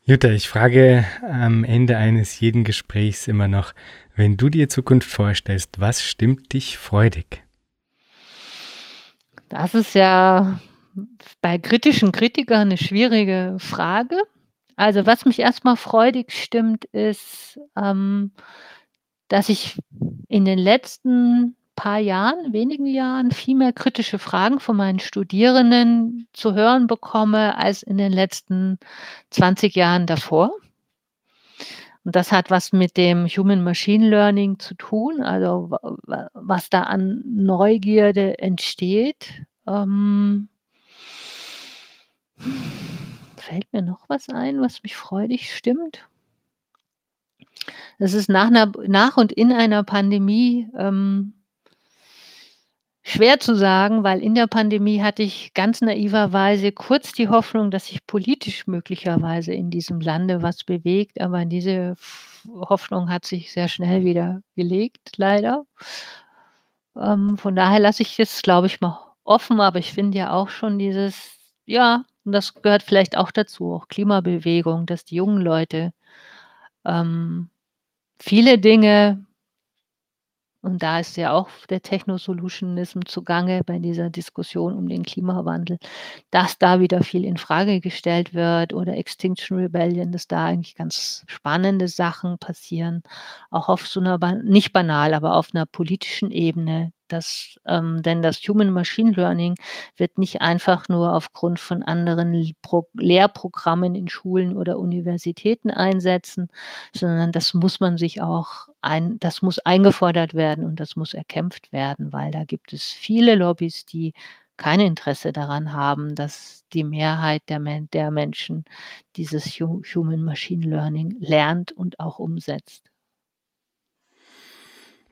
Jutta, ich frage am Ende eines jeden Gesprächs immer noch, wenn du dir Zukunft vorstellst, was stimmt dich freudig? Das ist ja bei kritischen Kritikern eine schwierige Frage. Also was mich erstmal freudig stimmt, ist, ähm, dass ich in den letzten paar Jahren, wenigen Jahren, viel mehr kritische Fragen von meinen Studierenden zu hören bekomme als in den letzten 20 Jahren davor. Und das hat was mit dem Human Machine Learning zu tun, also was da an Neugierde entsteht. Ähm, Fällt mir noch was ein, was mich freudig stimmt? Das ist nach 'ner nach und in einer Pandemie, ähm schwer zu sagen, weil in der Pandemie hatte ich ganz naiverweise kurz die Hoffnung, dass sich politisch möglicherweise in diesem Lande was bewegt, aber diese Hoffnung hat sich sehr schnell wieder gelegt, leider. Ähm, von daher lasse ich es, glaube ich, mal offen, aber ich finde ja auch schon dieses ja, Und das gehört vielleicht auch dazu, auch Klimabewegung, dass die jungen Leute ähm, viele Dinge und da ist ja auch der Technosolutionism zugange bei dieser Diskussion um den Klimawandel, dass da wieder viel in Frage gestellt wird oder Extinction Rebellion, dass da eigentlich ganz spannende Sachen passieren, auch auf so einer nicht banal, aber auf einer politischen Ebene, das, ähm, denn das Human Machine Learning wird nicht einfach nur aufgrund von anderen Pro Lehrprogrammen in Schulen oder Universitäten einsetzen, sondern das muss man sich auch ein, das muss eingefordert werden und das muss erkämpft werden, weil da gibt es viele Lobbys, die kein Interesse daran haben, dass die Mehrheit der, Men der Menschen dieses Human Machine Learning lernt und auch umsetzt.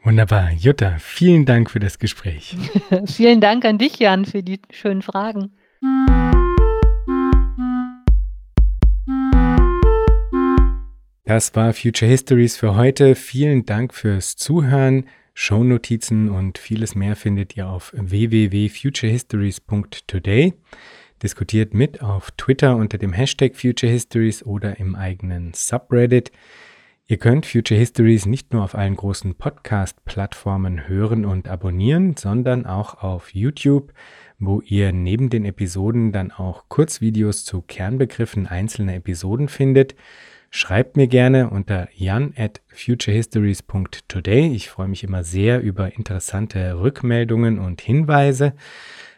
Wunderbar. Jutta, vielen Dank für das Gespräch. vielen Dank an dich, Jan, für die schönen Fragen. Das war Future Histories für heute. Vielen Dank fürs Zuhören. Shownotizen und vieles mehr findet ihr auf www.futurehistories.today. Diskutiert mit auf Twitter unter dem Hashtag Future Histories oder im eigenen Subreddit. Ihr könnt Future Histories nicht nur auf allen großen Podcast-Plattformen hören und abonnieren, sondern auch auf YouTube, wo ihr neben den Episoden dann auch Kurzvideos zu Kernbegriffen einzelner Episoden findet. Schreibt mir gerne unter jan at futurehistories.today. Ich freue mich immer sehr über interessante Rückmeldungen und Hinweise.